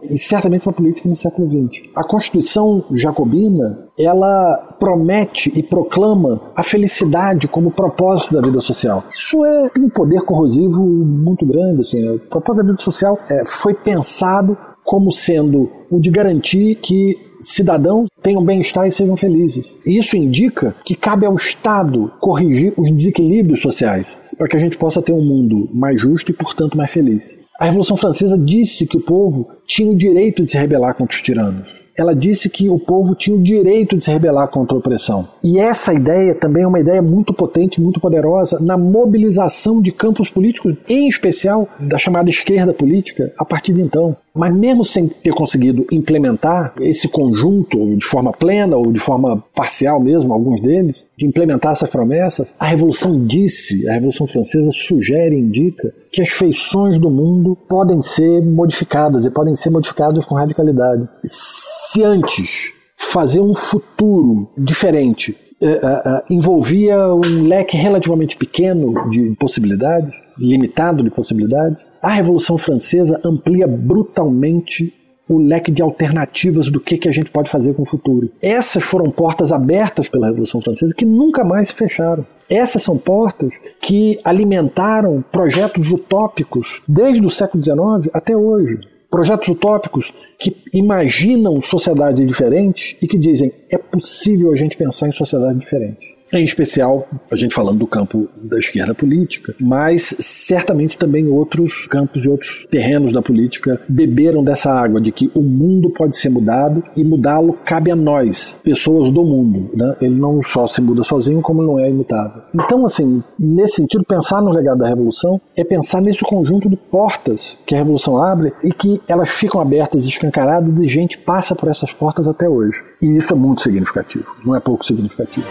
e certamente para a política no século XX. A Constituição jacobina ela promete e proclama a felicidade como propósito da vida social. Isso é um poder corrosivo muito grande. Assim, o propósito da vida social é, foi pensado como sendo o de garantir que cidadãos tenham bem-estar e sejam felizes. Isso indica que cabe ao Estado corrigir os desequilíbrios sociais para que a gente possa ter um mundo mais justo e, portanto, mais feliz. A Revolução Francesa disse que o povo tinha o direito de se rebelar contra os tiranos ela disse que o povo tinha o direito de se rebelar contra a opressão. E essa ideia também é uma ideia muito potente, muito poderosa na mobilização de campos políticos, em especial da chamada esquerda política, a partir de então. Mas mesmo sem ter conseguido implementar esse conjunto de forma plena ou de forma parcial mesmo, alguns deles, de implementar essas promessas, a Revolução disse, a Revolução Francesa sugere, indica que as feições do mundo podem ser modificadas e podem ser modificadas com radicalidade. Se antes fazer um futuro diferente uh, uh, envolvia um leque relativamente pequeno de possibilidades, limitado de possibilidades, a Revolução Francesa amplia brutalmente o leque de alternativas do que, que a gente pode fazer com o futuro. Essas foram portas abertas pela Revolução Francesa que nunca mais se fecharam. Essas são portas que alimentaram projetos utópicos desde o século XIX até hoje projetos utópicos que imaginam sociedades diferentes e que dizem é possível a gente pensar em sociedade diferente em especial a gente falando do campo da esquerda política, mas certamente também outros campos e outros terrenos da política beberam dessa água de que o mundo pode ser mudado e mudá-lo cabe a nós, pessoas do mundo. Né? Ele não só se muda sozinho, como não é imutável. Então, assim, nesse sentido, pensar no legado da Revolução é pensar nesse conjunto de portas que a Revolução abre e que elas ficam abertas, escancaradas e gente passa por essas portas até hoje. E isso é muito significativo, não é pouco significativo.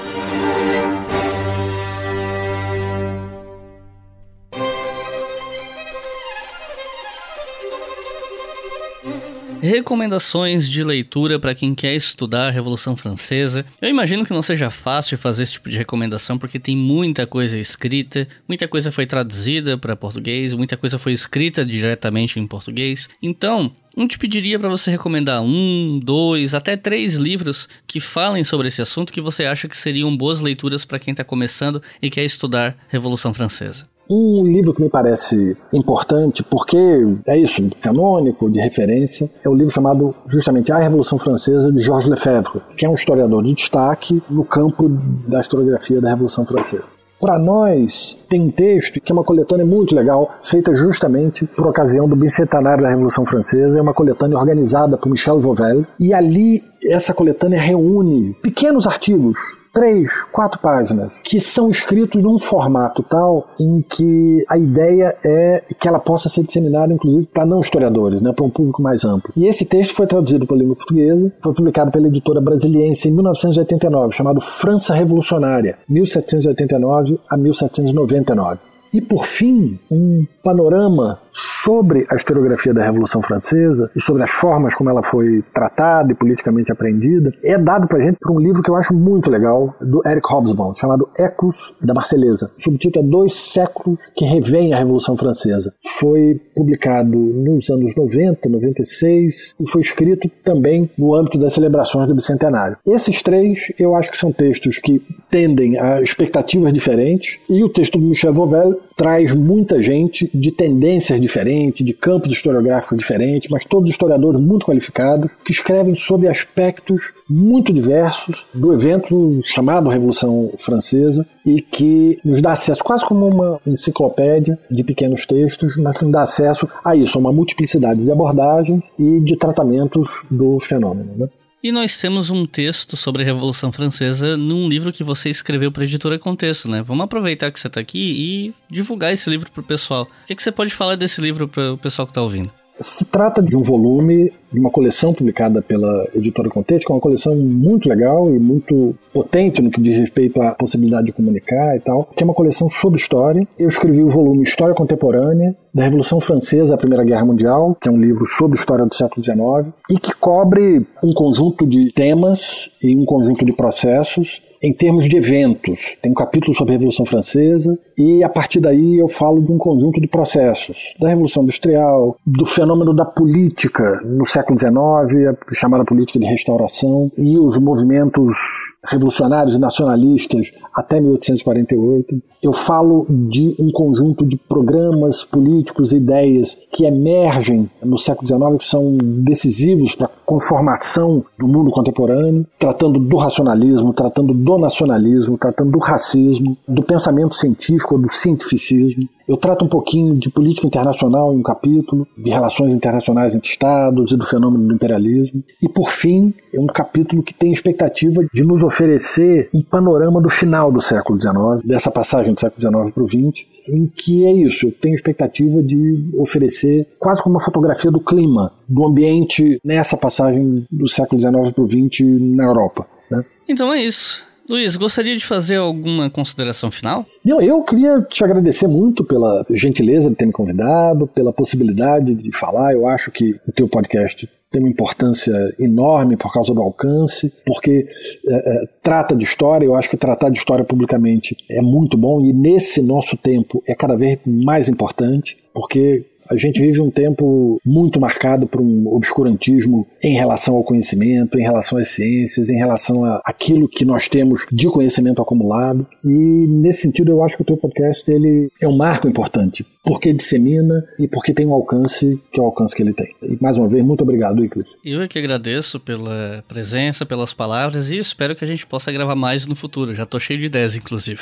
Recomendações de leitura para quem quer estudar a Revolução Francesa. Eu imagino que não seja fácil fazer esse tipo de recomendação porque tem muita coisa escrita, muita coisa foi traduzida para português, muita coisa foi escrita diretamente em português. Então, eu te pediria para você recomendar um, dois, até três livros que falem sobre esse assunto que você acha que seriam boas leituras para quem está começando e quer estudar Revolução Francesa. Um livro que me parece importante, porque é isso, canônico, de referência, é o livro chamado justamente A Revolução Francesa, de Georges Lefebvre, que é um historiador de destaque no campo da historiografia da Revolução Francesa. Para nós, tem um texto que é uma coletânea muito legal, feita justamente por ocasião do bicentenário da Revolução Francesa. É uma coletânea organizada por Michel Vauvel. E ali, essa coletânea reúne pequenos artigos três, quatro páginas, que são escritos num formato tal em que a ideia é que ela possa ser disseminada, inclusive, para não historiadores, né, para um público mais amplo. E esse texto foi traduzido para a língua portuguesa, foi publicado pela editora brasiliense em 1989, chamado França Revolucionária, 1789 a 1799. E, por fim, um panorama sobre a historiografia da Revolução Francesa e sobre as formas como ela foi tratada e politicamente aprendida é dado para gente por um livro que eu acho muito legal, do Eric Hobsbawm, chamado Ecos da Marselhesa. O subtítulo é Dois Séculos que Revêm a Revolução Francesa. Foi publicado nos anos 90, 96 e foi escrito também no âmbito das celebrações do Bicentenário. Esses três eu acho que são textos que tendem a expectativas diferentes e o texto do Michel Vauvel traz muita gente de tendências diferentes, de campos historiográficos diferentes, mas todos historiadores muito qualificados que escrevem sobre aspectos muito diversos do evento chamado Revolução Francesa e que nos dá acesso quase como uma enciclopédia de pequenos textos, mas que nos dá acesso a isso, a uma multiplicidade de abordagens e de tratamentos do fenômeno. Né? E nós temos um texto sobre a Revolução Francesa num livro que você escreveu para a editora Contexto, né? Vamos aproveitar que você está aqui e divulgar esse livro para o pessoal. O que, que você pode falar desse livro para o pessoal que está ouvindo? Se trata de um volume de uma coleção publicada pela editora Contexto, que é uma coleção muito legal e muito potente no que diz respeito à possibilidade de comunicar e tal, que é uma coleção sobre história. Eu escrevi o volume História Contemporânea, da Revolução Francesa à Primeira Guerra Mundial, que é um livro sobre história do século XIX, e que cobre um conjunto de temas e um conjunto de processos em termos de eventos. Tem um capítulo sobre a Revolução Francesa e a partir daí eu falo de um conjunto de processos da Revolução Industrial, do fenômeno da política no século XIX, a chamada política de restauração e os movimentos revolucionários e nacionalistas até 1848. Eu falo de um conjunto de programas políticos e ideias que emergem no século XIX, que são decisivos para a conformação do mundo contemporâneo, tratando do racionalismo, tratando do nacionalismo, tratando do racismo, do pensamento científico, do cientificismo. Eu trato um pouquinho de política internacional em um capítulo, de relações internacionais entre Estados e do fenômeno do imperialismo. E, por fim, é um capítulo que tem expectativa de nos oferecer um panorama do final do século XIX, dessa passagem do século XIX para o XX, em que é isso, eu tenho expectativa de oferecer quase como uma fotografia do clima, do ambiente nessa passagem do século XIX para o XX na Europa. Né? Então é isso. Luiz, gostaria de fazer alguma consideração final? Não, eu queria te agradecer muito pela gentileza de ter me convidado, pela possibilidade de falar. Eu acho que o teu podcast tem uma importância enorme por causa do alcance, porque é, é, trata de história. Eu acho que tratar de história publicamente é muito bom e nesse nosso tempo é cada vez mais importante, porque a gente vive um tempo muito marcado por um obscurantismo em relação ao conhecimento, em relação às ciências, em relação a aquilo que nós temos de conhecimento acumulado. E nesse sentido, eu acho que o teu podcast ele é um marco importante, porque dissemina e porque tem um alcance que é o alcance que ele tem. E mais uma vez, muito obrigado, Iclis. Eu é que agradeço pela presença, pelas palavras e espero que a gente possa gravar mais no futuro. Já tô cheio de ideias, inclusive.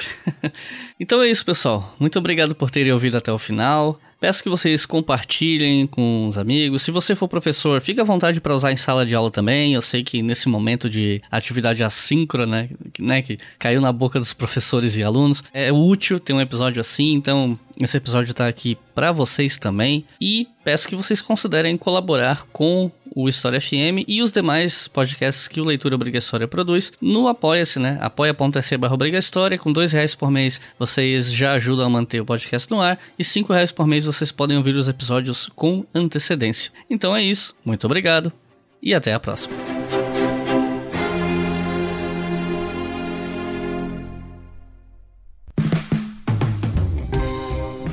[LAUGHS] então é isso, pessoal. Muito obrigado por terem ouvido até o final. Peço que vocês compartilhem com os amigos. Se você for professor, fique à vontade para usar em sala de aula também. Eu sei que nesse momento de atividade assíncrona, né, que caiu na boca dos professores e alunos, é útil ter um episódio assim. Então, esse episódio está aqui para vocês também. E peço que vocês considerem colaborar com o História FM e os demais podcasts que o Leitura Obrigatória produz no Apoia-se, né? apoia.se barra. Com dois reais por mês vocês já ajudam a manter o podcast no ar e cinco reais por mês vocês podem ouvir os episódios com antecedência. Então é isso, muito obrigado e até a próxima.